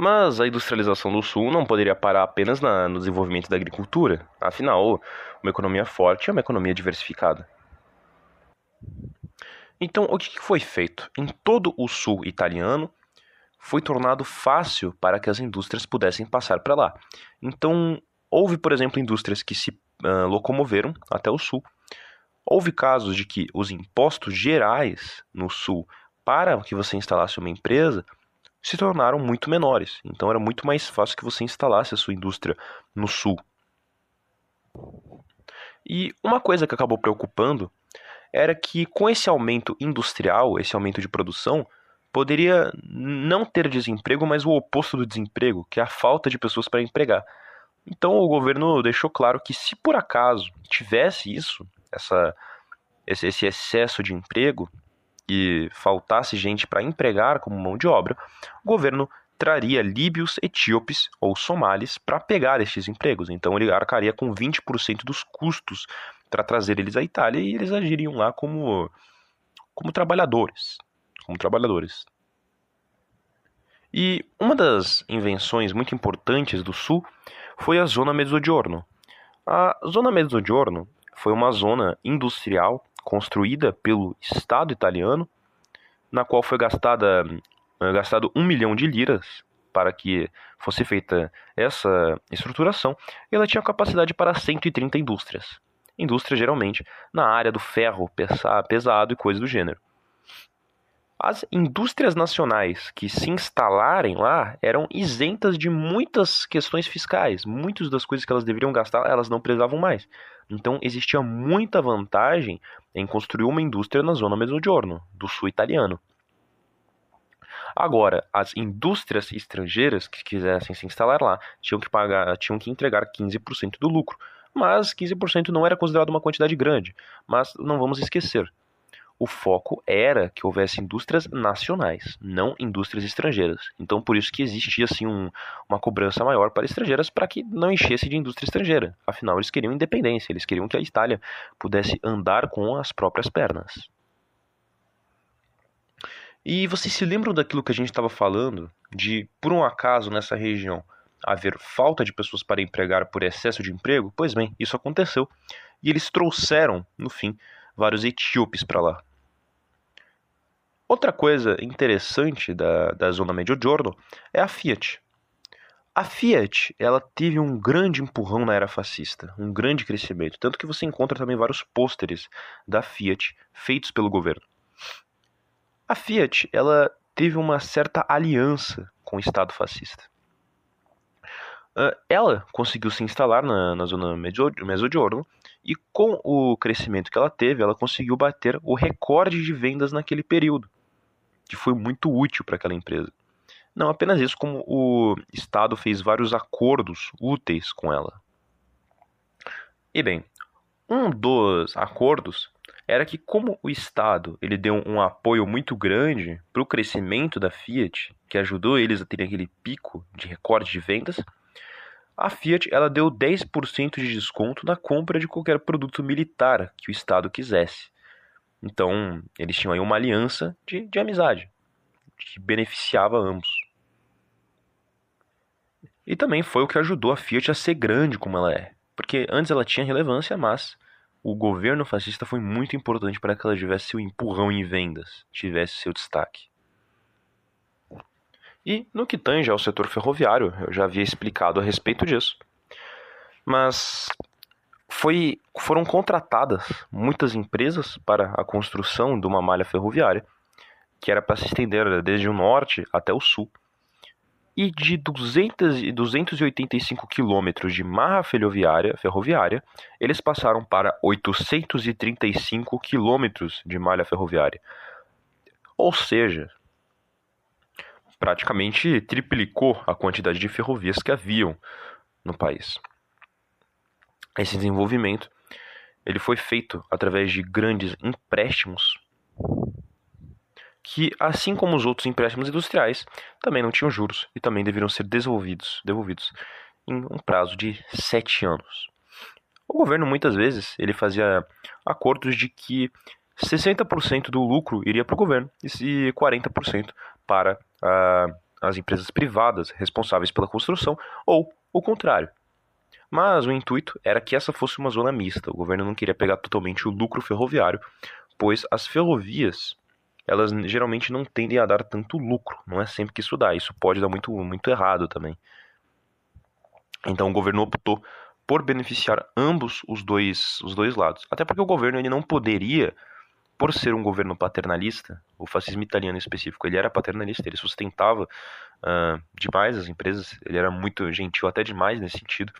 Mas a industrialização do Sul não poderia parar apenas na, no desenvolvimento da agricultura. Afinal, uma economia forte é uma economia diversificada. Então, o que foi feito? Em todo o sul italiano, foi tornado fácil para que as indústrias pudessem passar para lá. Então, houve, por exemplo, indústrias que se uh, locomoveram até o sul. Houve casos de que os impostos gerais no sul para que você instalasse uma empresa se tornaram muito menores. Então era muito mais fácil que você instalasse a sua indústria no sul. E uma coisa que acabou preocupando era que com esse aumento industrial, esse aumento de produção, poderia não ter desemprego, mas o oposto do desemprego, que é a falta de pessoas para empregar. Então o governo deixou claro que se por acaso tivesse isso, essa, esse excesso de emprego e faltasse gente para empregar como mão de obra, o governo traria líbios, etíopes ou somalis para pegar estes empregos. Então ele arcaria com 20% dos custos para trazer eles à Itália e eles agiriam lá como, como trabalhadores. Como trabalhadores. E uma das invenções muito importantes do Sul foi a Zona Mezzogiorno. A Zona Mezzogiorno foi uma zona industrial construída pelo Estado italiano, na qual foi gastada, eh, gastado um milhão de liras para que fosse feita essa estruturação, e ela tinha capacidade para 130 indústrias indústria geralmente na área do ferro pesado e coisas do gênero. As indústrias nacionais que se instalarem lá eram isentas de muitas questões fiscais. Muitas das coisas que elas deveriam gastar, elas não precisavam mais. Então existia muita vantagem em construir uma indústria na zona Mezzogiorno, do sul italiano. Agora, as indústrias estrangeiras que quisessem se instalar lá tinham que pagar, tinham que entregar 15% do lucro mas 15% não era considerado uma quantidade grande. Mas não vamos esquecer, o foco era que houvesse indústrias nacionais, não indústrias estrangeiras. Então, por isso que existia assim um, uma cobrança maior para estrangeiras para que não enchesse de indústria estrangeira. Afinal, eles queriam independência, eles queriam que a Itália pudesse andar com as próprias pernas. E vocês se lembram daquilo que a gente estava falando de, por um acaso, nessa região haver falta de pessoas para empregar por excesso de emprego? Pois bem, isso aconteceu. E eles trouxeram, no fim, vários etíopes para lá. Outra coisa interessante da, da zona Mediogiorno é a Fiat. A Fiat ela teve um grande empurrão na era fascista, um grande crescimento, tanto que você encontra também vários pôsteres da Fiat feitos pelo governo. A Fiat ela teve uma certa aliança com o Estado fascista. Ah, ela conseguiu se instalar na, na zona Mezzogiorno e com o crescimento que ela teve, ela conseguiu bater o recorde de vendas naquele período, que foi muito útil para aquela empresa. Não apenas isso, como o Estado fez vários acordos úteis com ela. E bem, um dos acordos era que como o Estado ele deu um apoio muito grande para o crescimento da Fiat, que ajudou eles a terem aquele pico de recorde de vendas, a Fiat ela deu 10% de desconto na compra de qualquer produto militar que o Estado quisesse. Então, eles tinham aí uma aliança de, de amizade, que beneficiava ambos. E também foi o que ajudou a Fiat a ser grande como ela é. Porque antes ela tinha relevância, mas o governo fascista foi muito importante para que ela tivesse seu empurrão em vendas, tivesse seu destaque. E no que tange ao setor ferroviário, eu já havia explicado a respeito disso. Mas foi, foram contratadas muitas empresas para a construção de uma malha ferroviária, que era para se estender desde o norte até o sul. E de 200, 285 quilômetros de marra ferroviária, ferroviária, eles passaram para 835 quilômetros de malha ferroviária. Ou seja, praticamente triplicou a quantidade de ferrovias que haviam no país. Esse desenvolvimento ele foi feito através de grandes empréstimos que, assim como os outros empréstimos industriais, também não tinham juros e também deveriam ser devolvidos, devolvidos em um prazo de sete anos. O governo muitas vezes ele fazia acordos de que 60% do lucro iria para o governo e 40% para a, as empresas privadas responsáveis pela construção, ou o contrário. Mas o intuito era que essa fosse uma zona mista. O governo não queria pegar totalmente o lucro ferroviário, pois as ferrovias elas geralmente não tendem a dar tanto lucro. Não é sempre que isso dá. Isso pode dar muito, muito errado também. Então o governo optou por beneficiar ambos os dois, os dois lados. Até porque o governo ele não poderia, por ser um governo paternalista, o fascismo italiano em específico, ele era paternalista, ele sustentava uh, demais as empresas, ele era muito gentil até demais nesse sentido.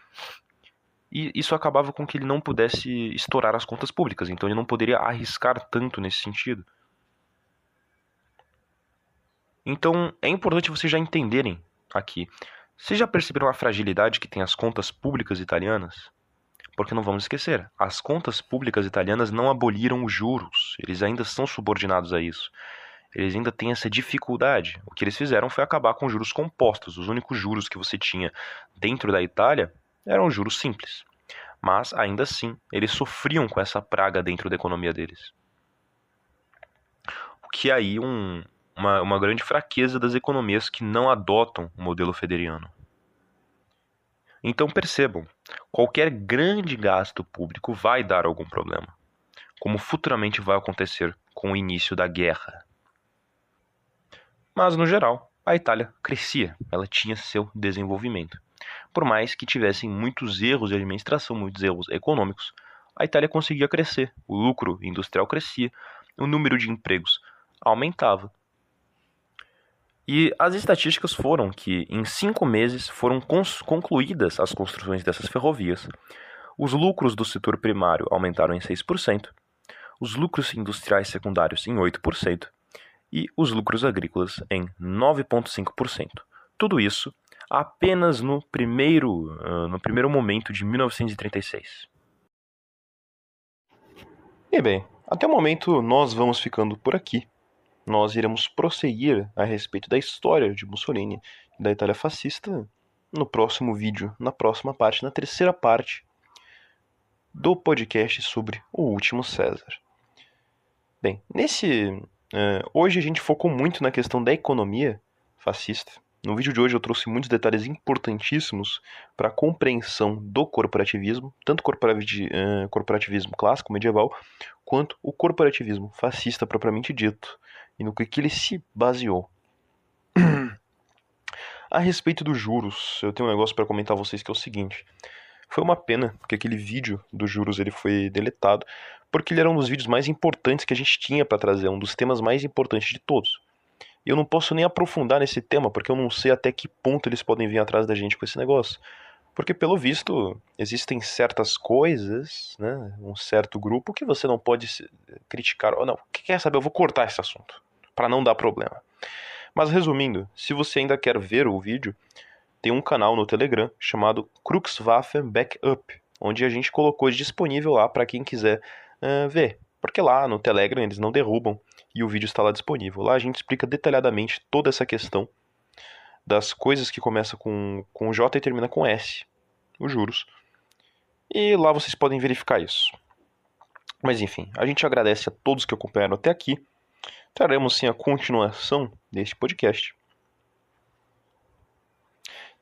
E isso acabava com que ele não pudesse estourar as contas públicas, então ele não poderia arriscar tanto nesse sentido. Então é importante vocês já entenderem aqui. Vocês já perceberam a fragilidade que tem as contas públicas italianas? Porque não vamos esquecer, as contas públicas italianas não aboliram os juros, eles ainda são subordinados a isso. Eles ainda têm essa dificuldade. O que eles fizeram foi acabar com juros compostos. Os únicos juros que você tinha dentro da Itália eram juros simples. Mas, ainda assim, eles sofriam com essa praga dentro da economia deles. O que aí um, uma, uma grande fraqueza das economias que não adotam o modelo federiano. Então percebam, qualquer grande gasto público vai dar algum problema, como futuramente vai acontecer com o início da guerra. Mas no geral, a Itália crescia, ela tinha seu desenvolvimento. Por mais que tivessem muitos erros de administração, muitos erros econômicos, a Itália conseguia crescer, o lucro industrial crescia, o número de empregos aumentava e as estatísticas foram que, em cinco meses, foram concluídas as construções dessas ferrovias. Os lucros do setor primário aumentaram em 6%, os lucros industriais secundários em 8% e os lucros agrícolas em 9,5%. Tudo isso apenas no primeiro, uh, no primeiro momento de 1936. E bem, até o momento nós vamos ficando por aqui nós iremos prosseguir a respeito da história de Mussolini e da Itália fascista no próximo vídeo, na próxima parte, na terceira parte do podcast sobre o último César. Bem, nesse. Uh, hoje a gente focou muito na questão da economia fascista. No vídeo de hoje eu trouxe muitos detalhes importantíssimos para a compreensão do corporativismo, tanto uh, corporativismo clássico, medieval, quanto o corporativismo fascista propriamente dito e no que, que ele se baseou. a respeito dos juros, eu tenho um negócio para comentar a vocês que é o seguinte. Foi uma pena que aquele vídeo dos juros ele foi deletado, porque ele era um dos vídeos mais importantes que a gente tinha para trazer, um dos temas mais importantes de todos. E eu não posso nem aprofundar nesse tema, porque eu não sei até que ponto eles podem vir atrás da gente com esse negócio. Porque, pelo visto, existem certas coisas, né, um certo grupo que você não pode criticar. Ou não, quer saber? Eu vou cortar esse assunto para não dar problema. Mas resumindo, se você ainda quer ver o vídeo, tem um canal no Telegram chamado Cruxwaffen Backup, onde a gente colocou disponível lá para quem quiser uh, ver. Porque lá no Telegram eles não derrubam e o vídeo está lá disponível. Lá a gente explica detalhadamente toda essa questão das coisas que começam com, com J e termina com S, os juros. E lá vocês podem verificar isso. Mas enfim, a gente agradece a todos que acompanharam até aqui traremos sim a continuação deste podcast.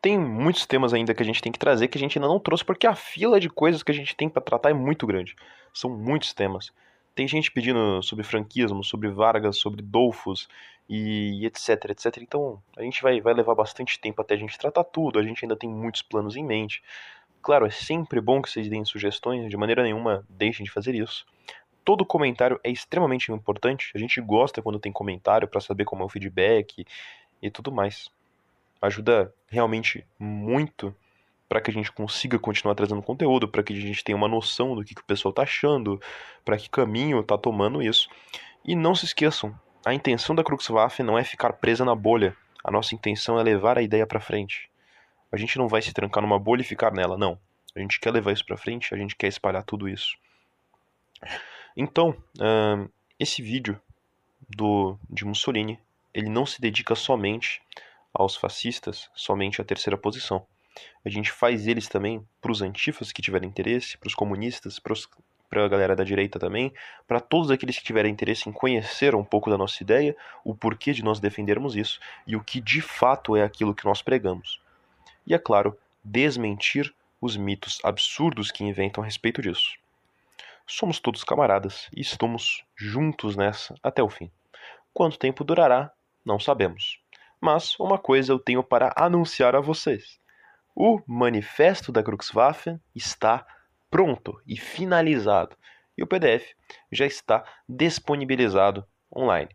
Tem muitos temas ainda que a gente tem que trazer que a gente ainda não trouxe, porque a fila de coisas que a gente tem para tratar é muito grande. São muitos temas. Tem gente pedindo sobre franquismo, sobre Vargas, sobre Dolfos e etc, etc. Então a gente vai, vai levar bastante tempo até a gente tratar tudo. A gente ainda tem muitos planos em mente. Claro, é sempre bom que vocês deem sugestões, de maneira nenhuma deixem de fazer isso todo comentário é extremamente importante. A gente gosta quando tem comentário para saber como é o feedback e tudo mais. Ajuda realmente muito para que a gente consiga continuar trazendo conteúdo, para que a gente tenha uma noção do que, que o pessoal está achando, para que caminho está tomando isso. E não se esqueçam, a intenção da Cruxwaff não é ficar presa na bolha. A nossa intenção é levar a ideia para frente. A gente não vai se trancar numa bolha e ficar nela, não. A gente quer levar isso para frente, a gente quer espalhar tudo isso. Então, uh, esse vídeo do, de Mussolini, ele não se dedica somente aos fascistas, somente à terceira posição. A gente faz eles também para os antifas que tiverem interesse, para os comunistas, para a galera da direita também, para todos aqueles que tiverem interesse em conhecer um pouco da nossa ideia, o porquê de nós defendermos isso e o que de fato é aquilo que nós pregamos. E é claro, desmentir os mitos absurdos que inventam a respeito disso. Somos todos camaradas e estamos juntos nessa até o fim. Quanto tempo durará, não sabemos. Mas uma coisa eu tenho para anunciar a vocês. O manifesto da Cruxwaffen está pronto e finalizado, e o PDF já está disponibilizado online.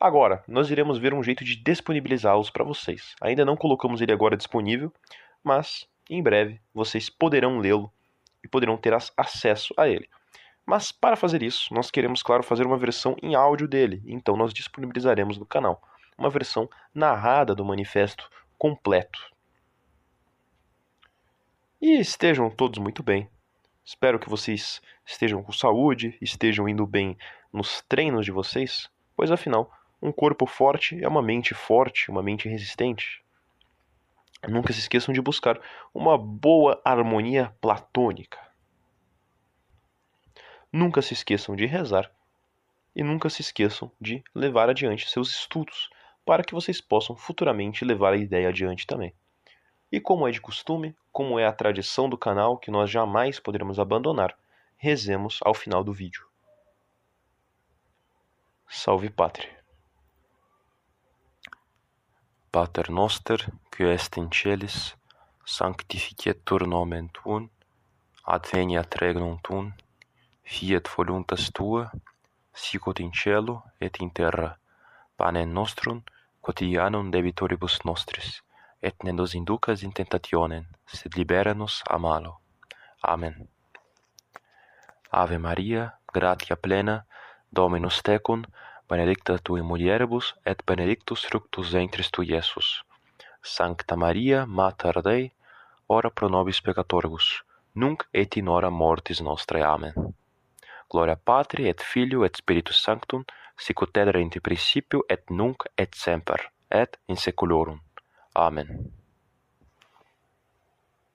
Agora, nós iremos ver um jeito de disponibilizá-los para vocês. Ainda não colocamos ele agora disponível, mas em breve vocês poderão lê-lo e poderão ter acesso a ele. Mas para fazer isso, nós queremos, claro, fazer uma versão em áudio dele, então nós disponibilizaremos no canal uma versão narrada do manifesto completo. E estejam todos muito bem. Espero que vocês estejam com saúde, estejam indo bem nos treinos de vocês, pois afinal, um corpo forte é uma mente forte, uma mente resistente. Nunca se esqueçam de buscar uma boa harmonia platônica. Nunca se esqueçam de rezar e nunca se esqueçam de levar adiante seus estudos para que vocês possam futuramente levar a ideia adiante também. E como é de costume, como é a tradição do canal que nós jamais poderemos abandonar, rezemos ao final do vídeo. Salve Pátria! Pater noster, qui est in celis, sanctificetur nomen tuum, adveniat regnum tuum, fiat voluntas tua, sicut in cielo et in terra. Panem nostrum quotidianum debitoribus nostris, et ne nos inducas in tentationem, sed libera nos a malo. Amen. Ave Maria, gratia plena, Dominus tecum, benedicta tu in mulieribus, et benedictus fructus ventris tu, Iesus. Sancta Maria, Mater Dei, ora pro nobis peccatoribus, nunc et in hora mortis nostrae. Amen gloria Patri et Filio et Spiritus Sanctum, sic ut erat in principio et nunc et semper et in saeculorum. Amen.